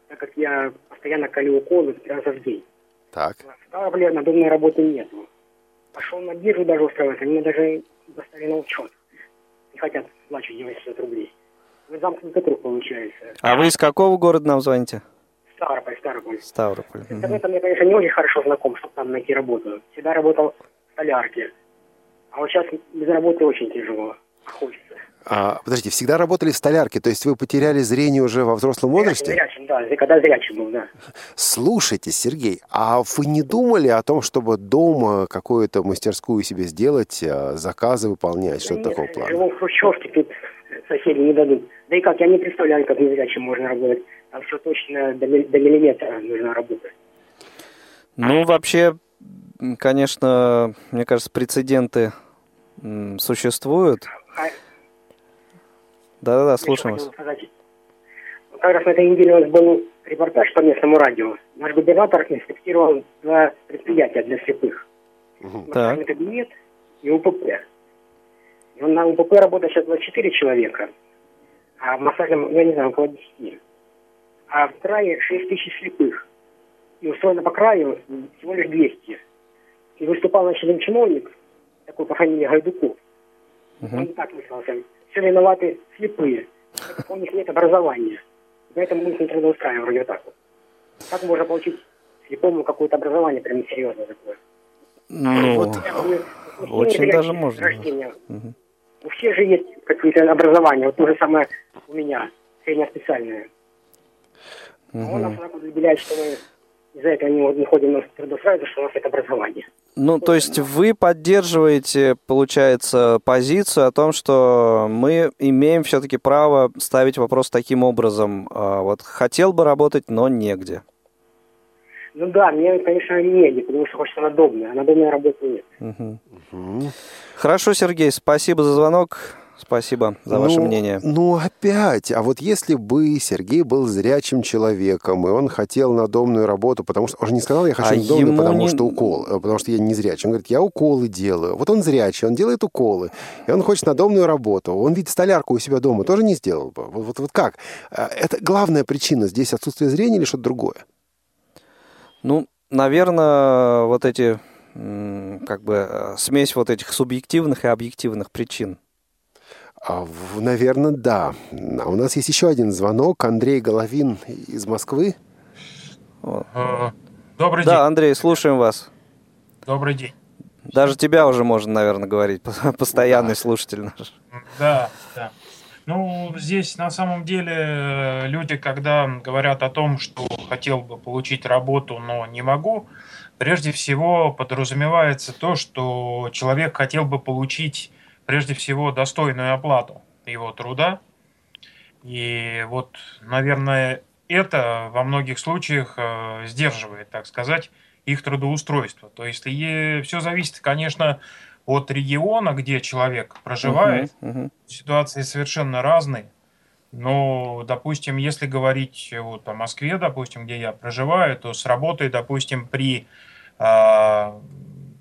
Так как я постоянно колю уколы раза в день. Так. Ставрополе надомной работы нет. Пошел на биржу даже устраиваться, мне даже достали на учет. Не хотят плачу 900 рублей. Вы замкнутый круг получается. А вы из какого города нам звоните? Ставрополь, Ставрополь. Ставрополь. С интернетом я, конечно, не очень хорошо знаком, чтобы там найти работу. Всегда работал в столярке. А вот сейчас без работы очень тяжело. Хочется. А, подождите, всегда работали в столярке, то есть вы потеряли зрение уже во взрослом возрасте? Зрячим, да, когда зрячим был, да. Слушайте, Сергей, а вы не думали о том, чтобы дома какую-то мастерскую себе сделать, а, заказы выполнять, что-то такого плана? Живу в Хрущевке, тут соседи не дадут. Да и как, я не представляю, как незрячим можно работать. Там все точно до, до миллиметра нужно работать. Ну, вообще, конечно, мне кажется, прецеденты существуют. А да-да-да, слушаем вас. Как раз на этой неделе у нас был репортаж по местному радио. Наш губернатор инспектировал два предприятия для слепых. Угу. Так. кабинет и УПП. И на УПП работает сейчас 24 человека, а в массажном, я не знаю, около 10. А в крае 6 тысяч слепых. И устроено по краю всего лишь 200. И выступал начальник чиновник, такой по фамилии Гайдуков. Угу. Он так выслался все виноваты слепые. у них нет образования. Поэтому мы их не трудоустраиваем вроде так. Как можно получить слепому какое-то образование прям серьезное такое? Ну... Вот очень даже можно. Угу. У всех же есть какие-то образования. Вот то же самое у меня, среднеспециальное. Угу. А он нас выделяет, что мы из-за этого не, не ходим на трудоустраиваться, что у нас это образование. Ну, то есть вы поддерживаете, получается, позицию о том, что мы имеем все-таки право ставить вопрос таким образом. А, вот хотел бы работать, но негде. Ну да, мне, конечно, негде, потому что хочется надобное, а надобной работы нет. Угу. Угу. Хорошо, Сергей, спасибо за звонок. Спасибо за ну, ваше мнение. Ну, опять, а вот если бы Сергей был зрячим человеком, и он хотел надомную работу, потому что... Он же не сказал, я хочу а надомную, потому не... что укол, э, потому что я не зрячий. Он говорит, я уколы делаю. Вот он зрячий, он делает уколы, и он хочет надомную работу. Он ведь столярку у себя дома тоже не сделал бы. Вот, вот, вот как? Э, это главная причина здесь отсутствие зрения или что-то другое? Ну, наверное, вот эти как бы э, смесь вот этих субъективных и объективных причин. А, наверное, да. А у нас есть еще один звонок. Андрей Головин из Москвы. А, добрый день. Да, Андрей, слушаем вас. Добрый день. Даже тебя уже можно, наверное, говорить. Постоянный да. слушатель наш. Да, да. Ну, здесь на самом деле э, люди, когда говорят о том, что хотел бы получить работу, но не могу, прежде всего подразумевается то, что человек хотел бы получить прежде всего достойную оплату его труда. И вот, наверное, это во многих случаях э, сдерживает, так сказать, их трудоустройство. То есть и все зависит, конечно, от региона, где человек проживает. Uh-huh, uh-huh. Ситуации совершенно разные. Но, допустим, если говорить вот о Москве, допустим, где я проживаю, то с работой, допустим, при э,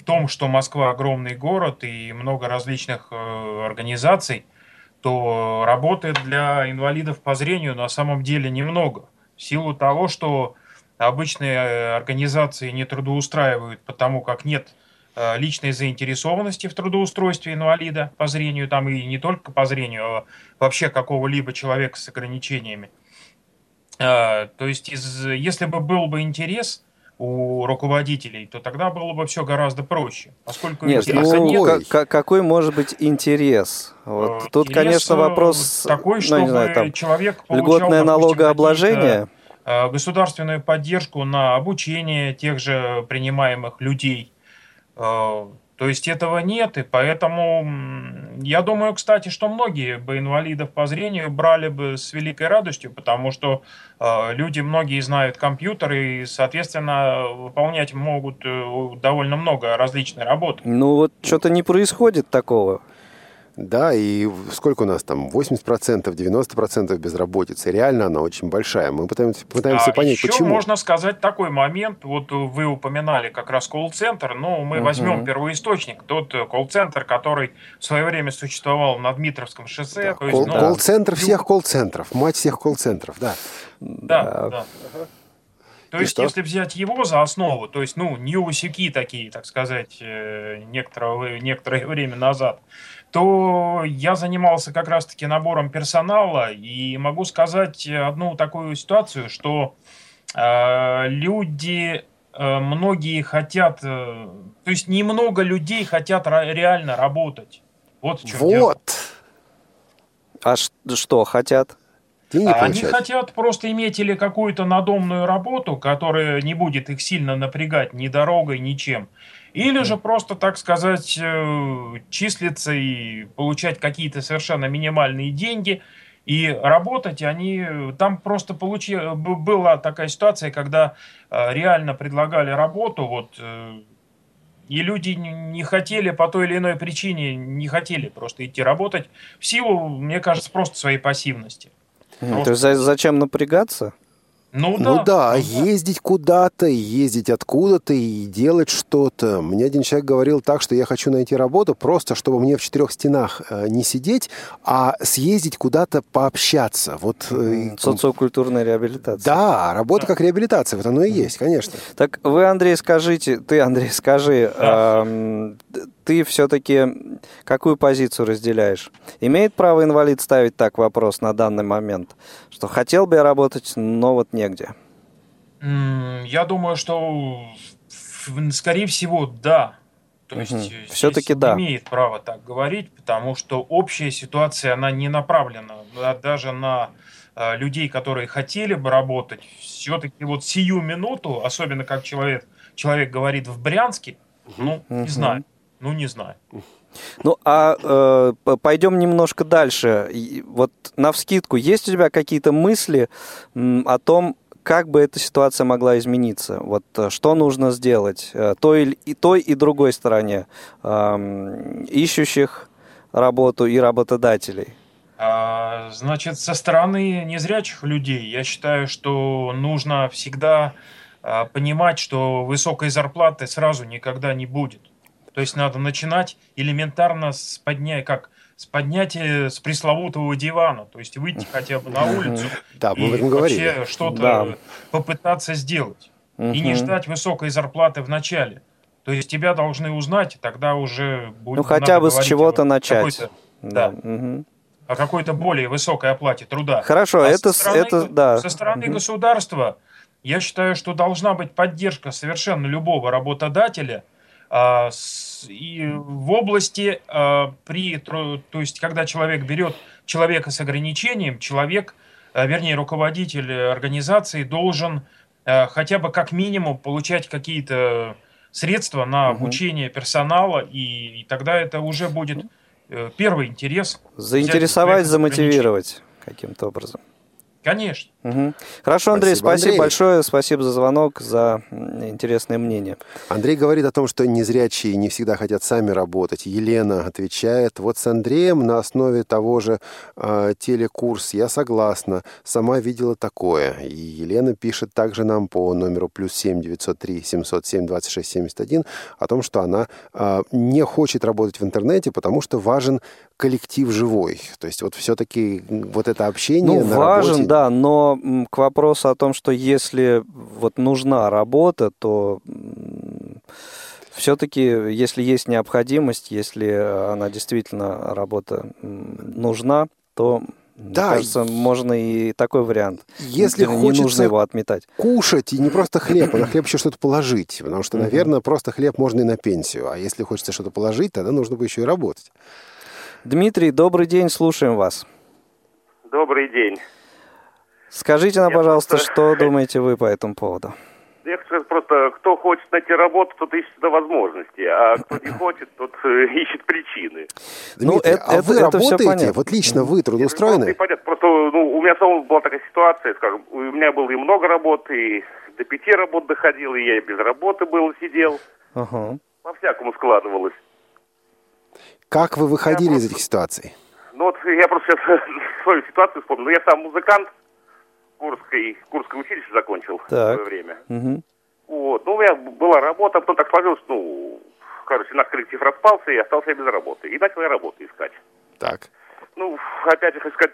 том, что Москва огромный город и много различных э, организаций, то работы для инвалидов по зрению на самом деле немного. В силу того, что обычные э, организации не трудоустраивают, потому как нет э, личной заинтересованности в трудоустройстве инвалида по зрению, там и не только по зрению, а вообще какого-либо человека с ограничениями. То есть, если бы был бы интерес, у руководителей, то тогда было бы все гораздо проще. Поскольку нет, ну, нет. К- какой может быть интерес? Вот. Э, Тут, конечно, вопрос такой, чтобы ну, не знаю, там, человек получал, льготное налогообложение. Э, государственную поддержку на обучение тех же принимаемых людей. То есть этого нет, и поэтому я думаю, кстати, что многие бы инвалидов по зрению брали бы с великой радостью, потому что э, люди многие знают компьютеры и, соответственно, выполнять могут э, довольно много различной работы. Ну вот что-то не происходит такого. Да, и сколько у нас там? 80%, 90% безработицы. Реально она очень большая. Мы пытаемся, пытаемся а понять, еще почему. можно сказать такой момент. Вот вы упоминали как раз колл-центр. Но мы угу. возьмем первоисточник. Тот э, колл-центр, который в свое время существовал на Дмитровском шоссе. Да, то есть, ну, колл-центр всех колл-центров. Мать всех колл-центров, да. Да, да. То и есть, что? если взять его за основу, то есть, ну, неусеки такие, так сказать, э, некоторое, некоторое время назад, то я занимался как раз-таки набором персонала и могу сказать одну такую ситуацию, что э, люди, э, многие хотят, э, то есть немного людей хотят реально работать. Вот в чем вот. дело. А что хотят? Деньги Они хотят просто иметь или какую-то надомную работу, которая не будет их сильно напрягать ни дорогой, ничем. Или же просто, так сказать, э, числиться и получать какие-то совершенно минимальные деньги и работать они там просто получи, была такая ситуация, когда э, реально предлагали работу, вот э, и люди не хотели по той или иной причине, не хотели просто идти работать в силу, мне кажется, просто своей пассивности. Просто. То есть зачем напрягаться? Ну, ну да. Ну да, ездить куда-то, ездить откуда-то и делать что-то. Мне один человек говорил так, что я хочу найти работу просто, чтобы мне в четырех стенах э, не сидеть, а съездить куда-то пообщаться. Вот, э, Социокультурная реабилитация. Да, работа как реабилитация, вот оно и есть, конечно. Так вы, Андрей, скажите, ты, Андрей, скажи, да. э, ты все-таки какую позицию разделяешь? Имеет право инвалид ставить так вопрос на данный момент, что хотел бы я работать, но вот негде? Я думаю, что, скорее всего, да. То угу. есть все-таки да. имеет право так говорить, потому что общая ситуация, она не направлена даже на э, людей, которые хотели бы работать. Все-таки вот сию минуту, особенно как человек, человек говорит в Брянске, ну, угу. не знаю, ну, не знаю. Ну, а э, пойдем немножко дальше. Вот на вскидку, есть у тебя какие-то мысли о том, как бы эта ситуация могла измениться? Вот э, что нужно сделать э, той и той и другой стороне э, ищущих работу и работодателей? А, значит, со стороны незрячих людей я считаю, что нужно всегда а, понимать, что высокой зарплаты сразу никогда не будет. То есть надо начинать элементарно с поднятия, как с поднятия с пресловутого дивана, то есть выйти хотя бы на улицу да, и вообще что-то да. попытаться сделать. И не ждать высокой зарплаты в начале. То есть тебя должны узнать, и тогда уже будет... Ну хотя бы с чего-то начать. Да. Угу. О какой-то более высокой оплате труда. Хорошо, а это, со стороны, это да. Со стороны угу. государства я считаю, что должна быть поддержка совершенно любого работодателя и в области э, при, то есть когда человек берет человека с ограничением, человек, э, вернее руководитель организации должен хотя бы как минимум получать какие-то средства на обучение персонала, и, и тогда это уже будет э, первый интерес. Заинтересовать, замотивировать каким-то образом. Конечно. Угу. Хорошо, Андрей, спасибо, спасибо Андрей. большое. Спасибо за звонок, за интересное мнение. Андрей говорит о том, что незрячие не всегда хотят сами работать. Елена отвечает, вот с Андреем на основе того же э, телекурс я согласна. Сама видела такое. И Елена пишет также нам по номеру плюс семь девятьсот три семьсот семь двадцать шесть семьдесят один о том, что она э, не хочет работать в интернете, потому что важен коллектив живой. То есть вот все-таки вот это общение ну, на важен, работе... да, но к вопросу о том, что если вот нужна работа, то все-таки, если есть необходимость, если она действительно работа нужна, то да, Мне кажется, можно и такой вариант. Если не хочется нужно его отметать. кушать, и не просто хлеб, а на хлеб еще что-то положить. Потому что, наверное, просто хлеб можно и на пенсию. А если хочется что-то положить, тогда нужно бы еще и работать. Дмитрий, добрый день, слушаем вас. Добрый день. Скажите нам, пожалуйста, просто... что думаете вы по этому поводу? Я хочу просто, кто хочет найти работу, тот ищет возможности, а кто не хочет, тот э, ищет причины. Ну, Дмитрий, это, а это, вы это работаете? Вот лично вы трудоустроены? Нет, понятно. Просто ну, у меня самого была такая ситуация, скажем, у меня было и много работы, и до пяти работ доходил, и я и без работы был, сидел. Ага. По-всякому складывалось. Как вы выходили я из просто... этих ситуаций? Ну вот я просто сейчас свою ситуацию вспомнил. Ну, я сам музыкант, Курской, Курское училище закончил так. в свое время. Угу. Вот. Ну, у меня была работа, потом так сложилось, ну, короче, наш коллектив распался, и остался я без работы. И начал я работу искать. Так. Ну, опять же, хочу сказать,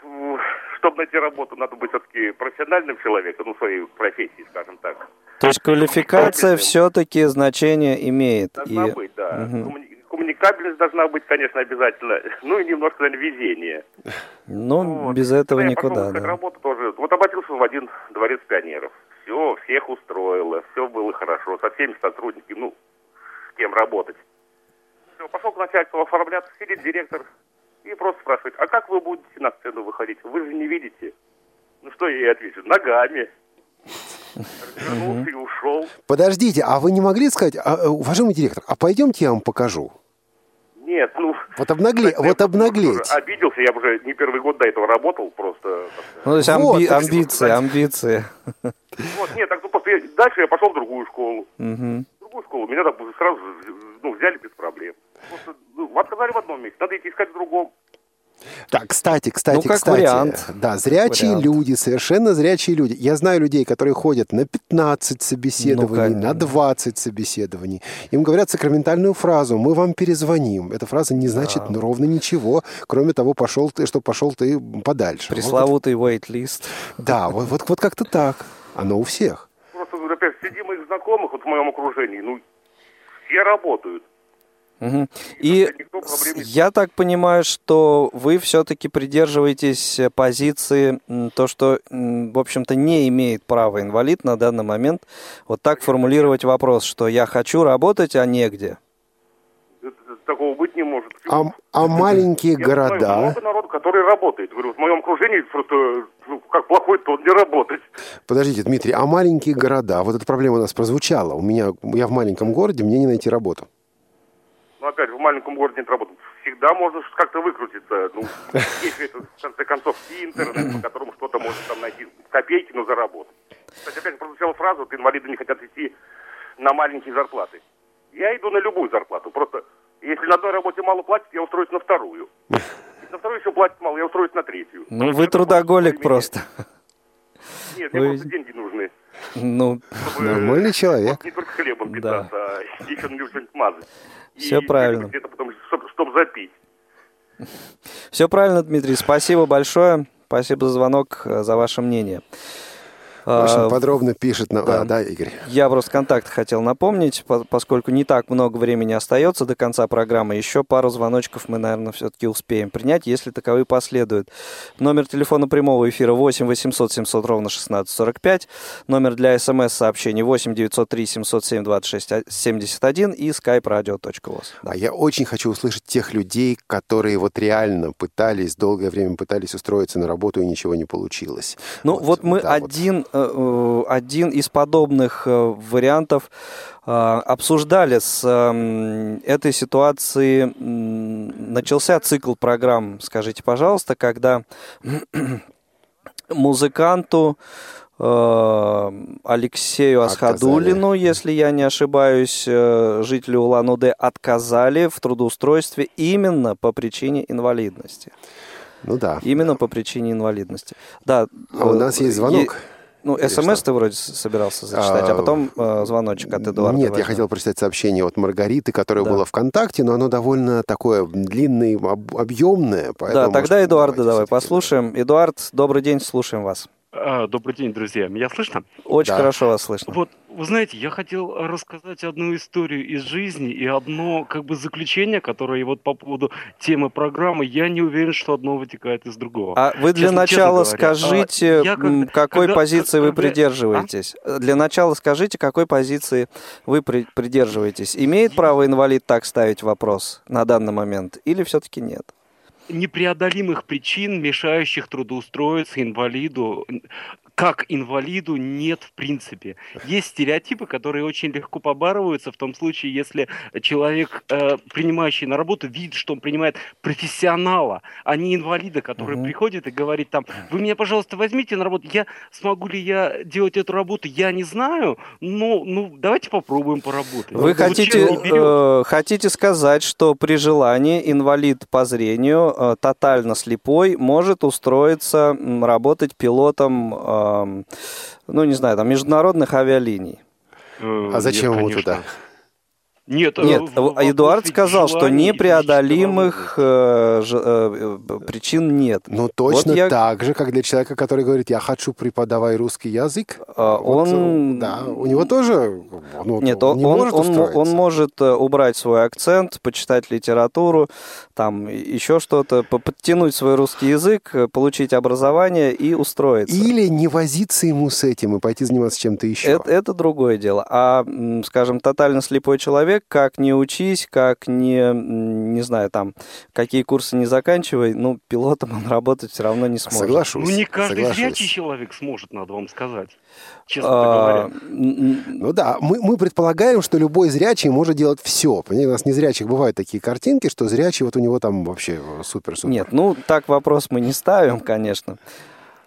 чтобы найти работу, надо быть все-таки профессиональным человеком, ну, своей профессии, скажем так. То есть квалификация все-таки значение имеет. Должна и... быть, да. Угу коммуникабельность должна быть, конечно, обязательно. Ну и немножко, наверное, везение. Ну, вот. без этого никуда, я пошел да. работу тоже. Вот обратился в один дворец пионеров. Все, всех устроило, все было хорошо, со всеми сотрудниками, ну, с кем работать. Все, пошел к начальству оформляться, сидит директор и просто спрашивает, а как вы будете на сцену выходить? Вы же не видите. Ну что я ей отвечу? Ногами. Развернулся и ушел. Подождите, а вы не могли сказать, а, э, уважаемый директор, а пойдемте я вам покажу? Нет, ну... Вот, обнагле... вот обнаглеть. Обиделся, я уже не первый год до этого работал, просто... Ну, то есть амби... вот, амбиции, амбиции. Вот, нет, так ну, просто дальше я пошел в другую школу. Угу. В другую школу меня так сразу ну, взяли без проблем. Просто ну, отказали в одном месте, надо идти искать в другом. Так, кстати, кстати, ну, как кстати. Вариант. Да, зрячие вариант. люди, совершенно зрячие люди. Я знаю людей, которые ходят на 15 собеседований, ну, на 20 собеседований. Им говорят сакраментальную фразу «мы вам перезвоним». Эта фраза не значит да. ровно ничего, кроме того, пошел ты, что пошел ты подальше. Пресловутый вот. wait-list. Да, вот, вот, вот как-то так. Оно у всех. Просто, опять, среди моих знакомых, вот в моем окружении, ну, все работают. Угу. И я так понимаю, что вы все-таки придерживаетесь позиции, то, что, в общем-то, не имеет права инвалид на данный момент вот так формулировать вопрос, что я хочу работать, а негде. такого быть не может. А, а маленькие Я города? Знаю много народу, который работает. Говорю, в моем окружении просто, ну, как плохой тон не работать. Подождите, Дмитрий, а маленькие города? Вот эта проблема у нас прозвучала. У меня, я в маленьком городе, мне не найти работу. Ну, опять, в маленьком городе нет работы. Всегда можно как-то выкрутиться. Ну, есть это, в конце концов, и интернет, по которому что-то можно там найти копейки, но заработать. Кстати, опять прозвучала фраза, вот инвалиды не хотят идти на маленькие зарплаты. Я иду на любую зарплату. Просто если на одной работе мало платят, я устроюсь на вторую. Если на вторую еще платят мало, я устроюсь на третью. Ну, вы трудоголик просто. Нет, мне Вы- просто деньги нужны. Ну, Нормальный человек. Не только хлебом питаться, а еще на него что-нибудь мазать. Все правильно. Где-то потом, чтобы, чтобы запить. Все правильно, Дмитрий. Спасибо большое. Спасибо за звонок, э, за ваше мнение. Очень А, подробно пишет нам. да. А, да, Игорь. Я просто контакт хотел напомнить, по- поскольку не так много времени остается до конца программы. Еще пару звоночков мы, наверное, все-таки успеем принять, если таковые последуют. Номер телефона прямого эфира 8 800 700 ровно 1645. Номер для смс-сообщений 8 903 707 26 71 и skype-radio.voz. А я очень хочу услышать тех людей, которые вот реально пытались, долгое время пытались устроиться на работу и ничего не получилось. Ну вот, мы да, вот. один, один из подобных э, вариантов э, обсуждали с э, этой ситуации. Начался цикл программ, скажите, пожалуйста, когда музыканту э, Алексею Асхадулину, если я не ошибаюсь, э, жителю Улан-Удэ отказали в трудоустройстве именно по причине инвалидности. Ну да. Именно по причине инвалидности. Да. А у нас есть звонок. Ну, смс ты вроде собирался зачитать, а, А, потом э, звоночек от Эдуарда. Нет, я возьмем. хотел прочитать сообщение от Маргариты, которое Да. было ВКонтакте, но оно довольно такое длинное, об- объемное. Да, тогда Эдуарда давай послушаем. Эдуард, добрый день, слушаем вас. А, Добрый день, друзья. Меня слышно? Очень Да. хорошо вас слышно. Вот, вы знаете, я хотел рассказать одну историю из жизни и одно как бы заключение, которое вот по поводу темы программы, я не уверен, что одно вытекает из другого. А вы для Честно- начала честно говоря, скажите, а, я как- какой когда- позиции вы когда- придерживаетесь? Для начала скажите, какой позиции вы при- придерживаетесь. Имеет право инвалид так ставить вопрос на данный момент или все-таки нет? Непреодолимых причин, мешающих трудоустроиться инвалиду, как инвалиду, нет в принципе. Есть стереотипы, которые очень легко побарываются в том случае, если человек, э, принимающий на работу, видит, что он принимает профессионала, а не инвалида, который Мгм. приходит и говорит там, вы меня, пожалуйста, возьмите на работу, я смогу ли я делать эту работу, я не знаю, но ну, давайте попробуем поработать. Вы Вот хотите, э, хотите сказать, что при желании инвалид по зрению, э, тотально слепой, может устроиться работать пилотом, эм, ну не знаю, там международных авиалиний? Э, А зачем нет, ему туда? Нет, э, Нет, в- в- Эдуард сказал, что непреодолимых э, ж- э, э, причин нет. Ну, точно Вот я- так же, как для человека, который говорит, я хочу преподавать русский язык. А, Вот, он- э, Да, у него тоже... ну, Нет, он он, не он, может он, устроиться. он может э, убрать свой акцент, почитать литературу, там еще что-то, по- подтянуть свой русский язык, э, получить образование и устроиться. Или не возиться ему с этим и пойти заниматься чем-то еще. Это, это другое дело. А, скажем, тотально слепой человек, как не учись, как не, не знаю, там, какие курсы не заканчивай, ну, пилотом он работать все равно не сможет. Соглашусь. Ну, не каждый соглашусь. зрячий человек сможет, надо вам сказать. Честно А, говоря. Ну да, мы, мы предполагаем, что любой зрячий может делать все. Понимаете, у нас незрячих бывают такие картинки, что зрячий вот у него там вообще супер-супер. Нет, ну, так вопрос мы не ставим, конечно.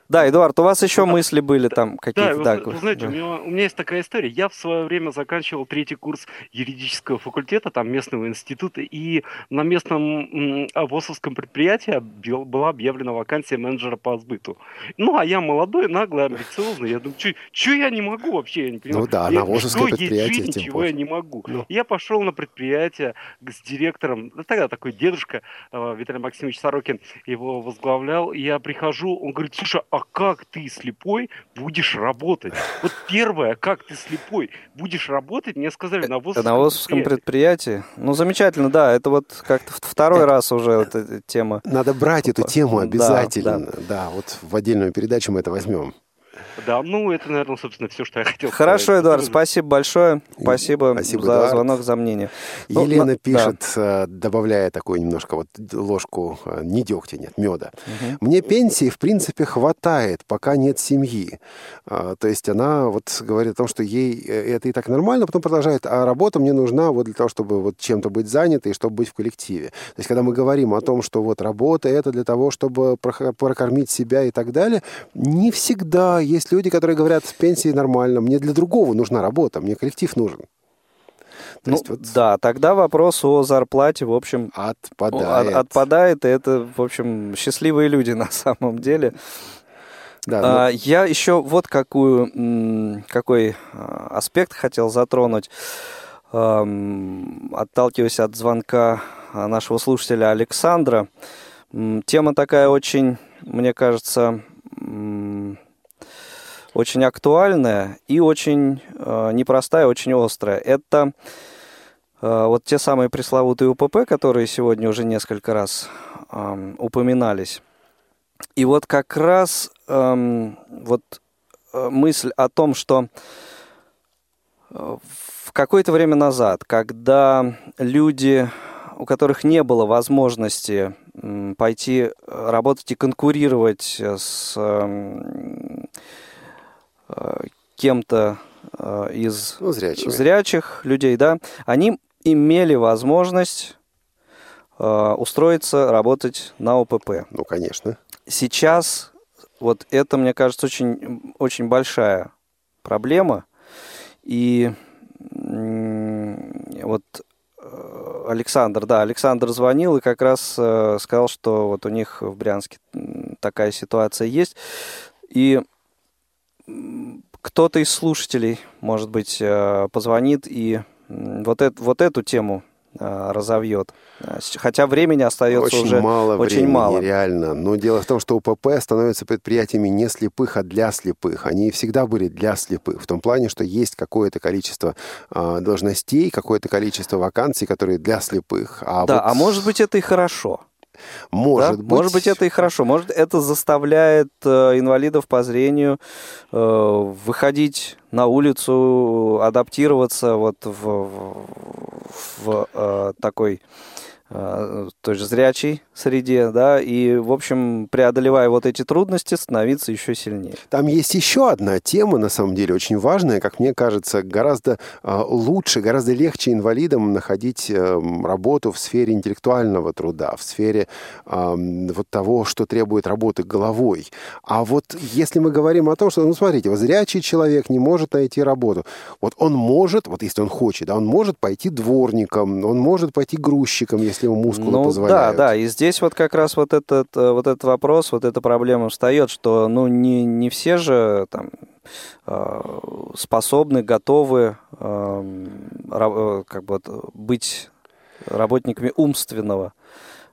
Да, Эдуард, у вас еще мысли были там Да, какие-то? вы, Да, вы знаете, у меня, у меня есть такая история. Я в свое время заканчивал третий курс юридического факультета, там местного института, и на местном ВОСовском предприятии была объявлена вакансия менеджера по сбыту. Ну, а я молодой, наглый, амбициозный. Я думаю, что я не могу вообще, я не понимаю. Ну да, Я- на есть предприятие, жизнь, чего я не могу. Я пошел на предприятие с директором, ну, тогда такой дедушка э, Виталий Максимович Сорокин его возглавлял. И Я прихожу, он говорит, слушай, а как ты слепой будешь работать? Вот первое, как ты слепой будешь работать, мне сказали на Это ВОСовском на предприятии. предприятии. Ну, замечательно, да, это вот как-то второй раз уже вот эта тема. Надо брать эту тему Да, обязательно. да. Да, вот в отдельную передачу мы это возьмем. Да, ну это, наверное, собственно, все, что я хотел Хорошо, сказать. Эдуард, спасибо большое. Спасибо, спасибо за Эдуард. звонок, за мнение. Ну, Елена ну, пишет, да. Э, добавляя такую немножко вот ложку, э, не дегтя, нет, меда. Угу. Мне пенсии, в принципе, хватает, пока нет семьи. А, то есть она вот говорит о том, что ей э, это и так нормально, потом продолжает, а работа мне нужна вот для того, чтобы вот чем-то быть занятой и чтобы быть в коллективе. То есть когда мы говорим о том, что вот работа это для того, чтобы прокормить себя и так далее, не всегда есть люди, которые говорят, с пенсией нормально, мне для другого нужна работа, мне коллектив нужен. То ну, есть вот... Да, тогда вопрос о зарплате, в общем, отпадает. От, отпадает, и это, в общем, счастливые люди на самом деле. Да, но... а, я еще вот какую, какой а, аспект хотел затронуть, отталкиваясь от звонка нашего слушателя Александра. Тема такая очень, мне кажется, очень актуальная и очень э, непростая, очень острая. Это э, вот те самые пресловутые УПП, которые сегодня уже несколько раз э, упоминались. И вот как раз э, вот э, мысль о том, что э, в какое-то время назад, когда люди, у которых не было возможности пойти работать и конкурировать с Э, кем-то э, из ну, зрячих людей, да, они имели возможность э, устроиться, работать на ОПП. Ну, конечно. Сейчас вот это, мне кажется, очень, очень большая проблема. И вот Александр, да, Александр звонил и как раз сказал, что вот у них в Брянске такая ситуация есть. И кто-то из слушателей, может быть, э, позвонит и вот, это, вот эту тему э, разовьет. Хотя времени остается очень уже мало очень времени, мало. реально. Но дело в том, что УПП становятся предприятиями не слепых, а для слепых. Они всегда были для слепых. В том плане, что есть какое-то количество э, должностей, какое-то количество вакансий, которые для слепых. А да, вот... а может быть это и хорошо. Может да? быть. Может быть, это и хорошо. Может, это заставляет э, инвалидов по зрению э, выходить на улицу, адаптироваться вот в, в, в э, такой той же зрячей среде, да, и, в общем, преодолевая вот эти трудности, становиться еще сильнее. Там есть еще одна тема, на самом деле, очень важная, как мне кажется, гораздо э, лучше, гораздо легче инвалидам находить э, работу в сфере интеллектуального труда, в сфере вот того, что требует работы головой. А вот если мы говорим о том, что, ну, смотрите, вот зрячий человек не может найти работу, вот он может, вот если он хочет, да, он может пойти дворником, он может пойти грузчиком, если если ему мускулы ну, позволяют. Да, да, и здесь вот как раз вот этот, э, вот этот вопрос, вот эта проблема встает, что ну не, не все же там э, способны, готовы э, как бы быть работниками умственного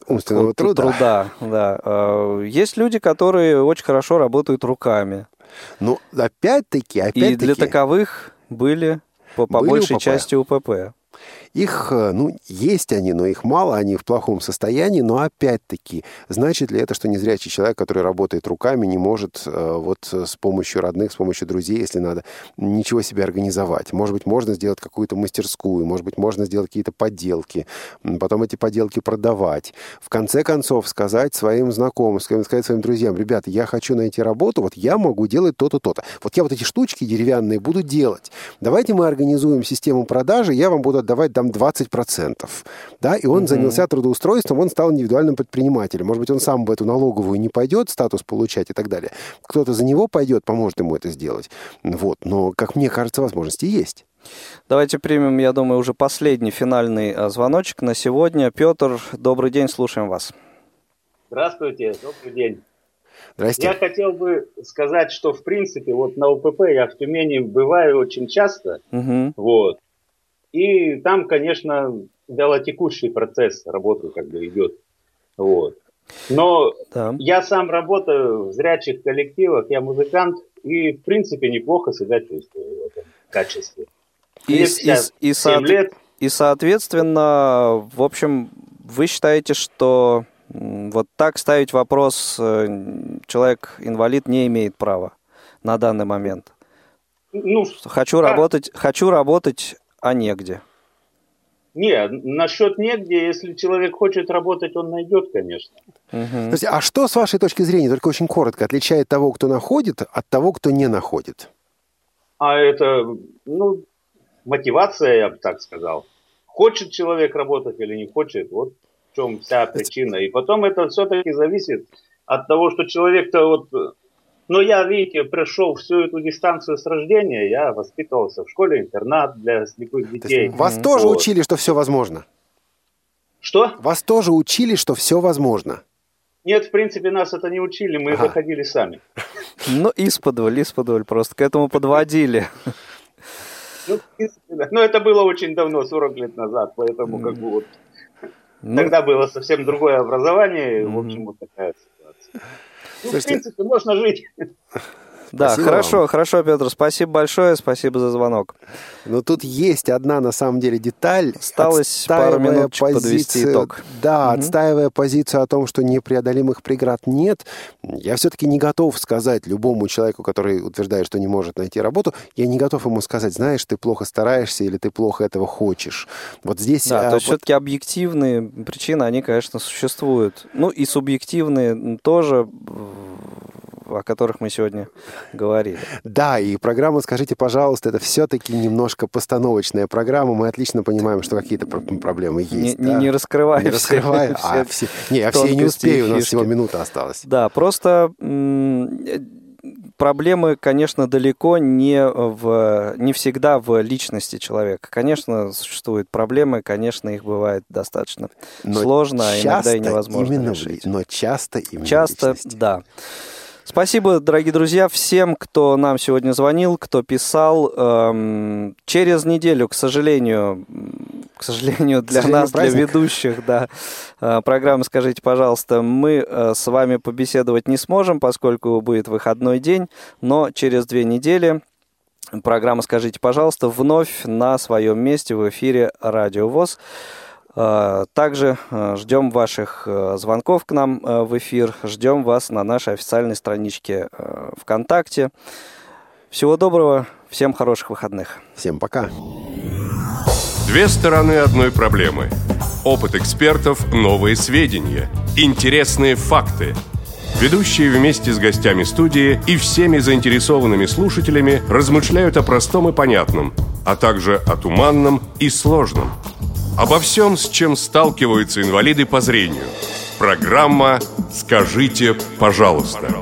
умственного труда. труда да. Есть люди, которые очень хорошо работают руками. Ну, опять-таки, опять-таки... И для таковых были по, по были большей УПП. части УПП. Их, э, ну, есть они, но их мало, они в плохом состоянии, но опять-таки, значит ли это, что незрячий человек, который работает руками, не может э, вот с помощью родных, с помощью друзей, если надо, ничего себе организовать? Может быть, можно сделать какую-то мастерскую, может быть, можно сделать какие-то подделки, потом эти подделки продавать. В конце концов, сказать своим знакомым, сказать своим друзьям, ребята, я хочу найти работу, вот я могу делать то-то, то-то. Вот я вот эти штучки деревянные буду делать. Давайте мы организуем систему продажи, я вам буду отдавать там 20%. Да, и он mm-hmm. занялся трудоустройством, он стал индивидуальным предпринимателем. Может быть, он сам в эту налоговую не пойдет, статус получать и так далее. Кто-то за него пойдет, поможет ему это сделать. Вот. Но, как мне кажется, возможности есть. Давайте примем, я думаю, уже последний финальный а, звоночек на сегодня. Петр, добрый день, слушаем вас. Здравствуйте, добрый день. Здрасте. Я хотел бы сказать, что в принципе вот на УПП я в Тюмени бываю очень часто, угу. вот, и там, конечно, вялотекущий процесс работы как бы идет. Вот. Но да. я сам работаю в зрячих коллективах, я музыкант, и в принципе неплохо себя чувствую в этом качестве. И, и, и, со... лет. и соответственно, в общем, вы считаете, что вот так ставить вопрос э, человек-инвалид не имеет права? на данный момент? Ну, хочу да. работать, хочу работать, а негде. Не, насчет негде, если человек хочет работать, он найдет, конечно. Угу. есть, а что, с вашей точки зрения, только очень коротко, отличает того, кто находит, от того, кто не находит? А это, ну, мотивация, я бы так сказал. Хочет человек работать или не хочет, вот в чем вся причина. И потом это все-таки зависит от того, что человек-то вот но я, видите, прошел всю эту дистанцию с рождения. Я воспитывался в школе-интернат для слепых детей. Вас тоже вот. учили, что все возможно? Что? Вас тоже учили, что все возможно? Нет, в принципе, нас это не учили, мы ага. выходили сами. Ну, исподволь, исподволь, просто к этому подводили. Ну, но это было очень давно, 40 лет назад, поэтому как бы вот ну, тогда было совсем другое образование, в общем, вот такая ситуация. Ну, Слушайте, в принципе, можно жить. Да, спасибо хорошо, вам. хорошо, Петр, спасибо большое, спасибо за звонок. Но тут есть одна, на самом деле, деталь. Осталось пару минут подвести итог. Да, угу. отстаивая позицию о том, что непреодолимых преград нет, я все-таки не готов сказать любому человеку, который утверждает, что не может найти работу, я не готов ему сказать, знаешь, ты плохо стараешься или ты плохо этого хочешь. Вот здесь... Да, а, то есть вот... все-таки объективные причины, они, конечно, существуют. Ну и субъективные тоже о которых мы сегодня говорили. Да, и программа «Скажите, пожалуйста» — это все-таки немножко постановочная программа. Мы отлично понимаем, что какие-то проблемы есть. Не, да? не, раскрывая. Не раскрывая. Все, а, все, не, я все не успею, у нас всего минута осталась. Да, просто проблемы, конечно, далеко не, в, не всегда в личности человека. Конечно, существуют проблемы, конечно, их бывает достаточно но сложно, а иногда и невозможно именно решить. Но часто именно Часто, да. Спасибо, дорогие друзья, всем, кто нам сегодня звонил, кто писал. Эм, через неделю, к сожалению, к сожалению, для к нас, праздник. для ведущих, да, э, программы «Скажите, пожалуйста», мы э, с вами побеседовать не сможем, поскольку будет выходной день, но через две недели программа «Скажите, пожалуйста» вновь на своем месте в эфире «Радио ВОЗ». А, также а, ждем ваших а, звонков к нам в эфир, ждем вас на нашей официальной страничке ВКонтакте. Всего доброго, всем хороших выходных. Всем пока. Две стороны одной проблемы. Опыт экспертов, новые сведения, интересные факты. Ведущие вместе с гостями студии и всеми заинтересованными слушателями размышляют о простом и понятном, а также о туманном и сложном – Обо всем, с чем сталкиваются инвалиды по зрению. Программа «Скажите, пожалуйста».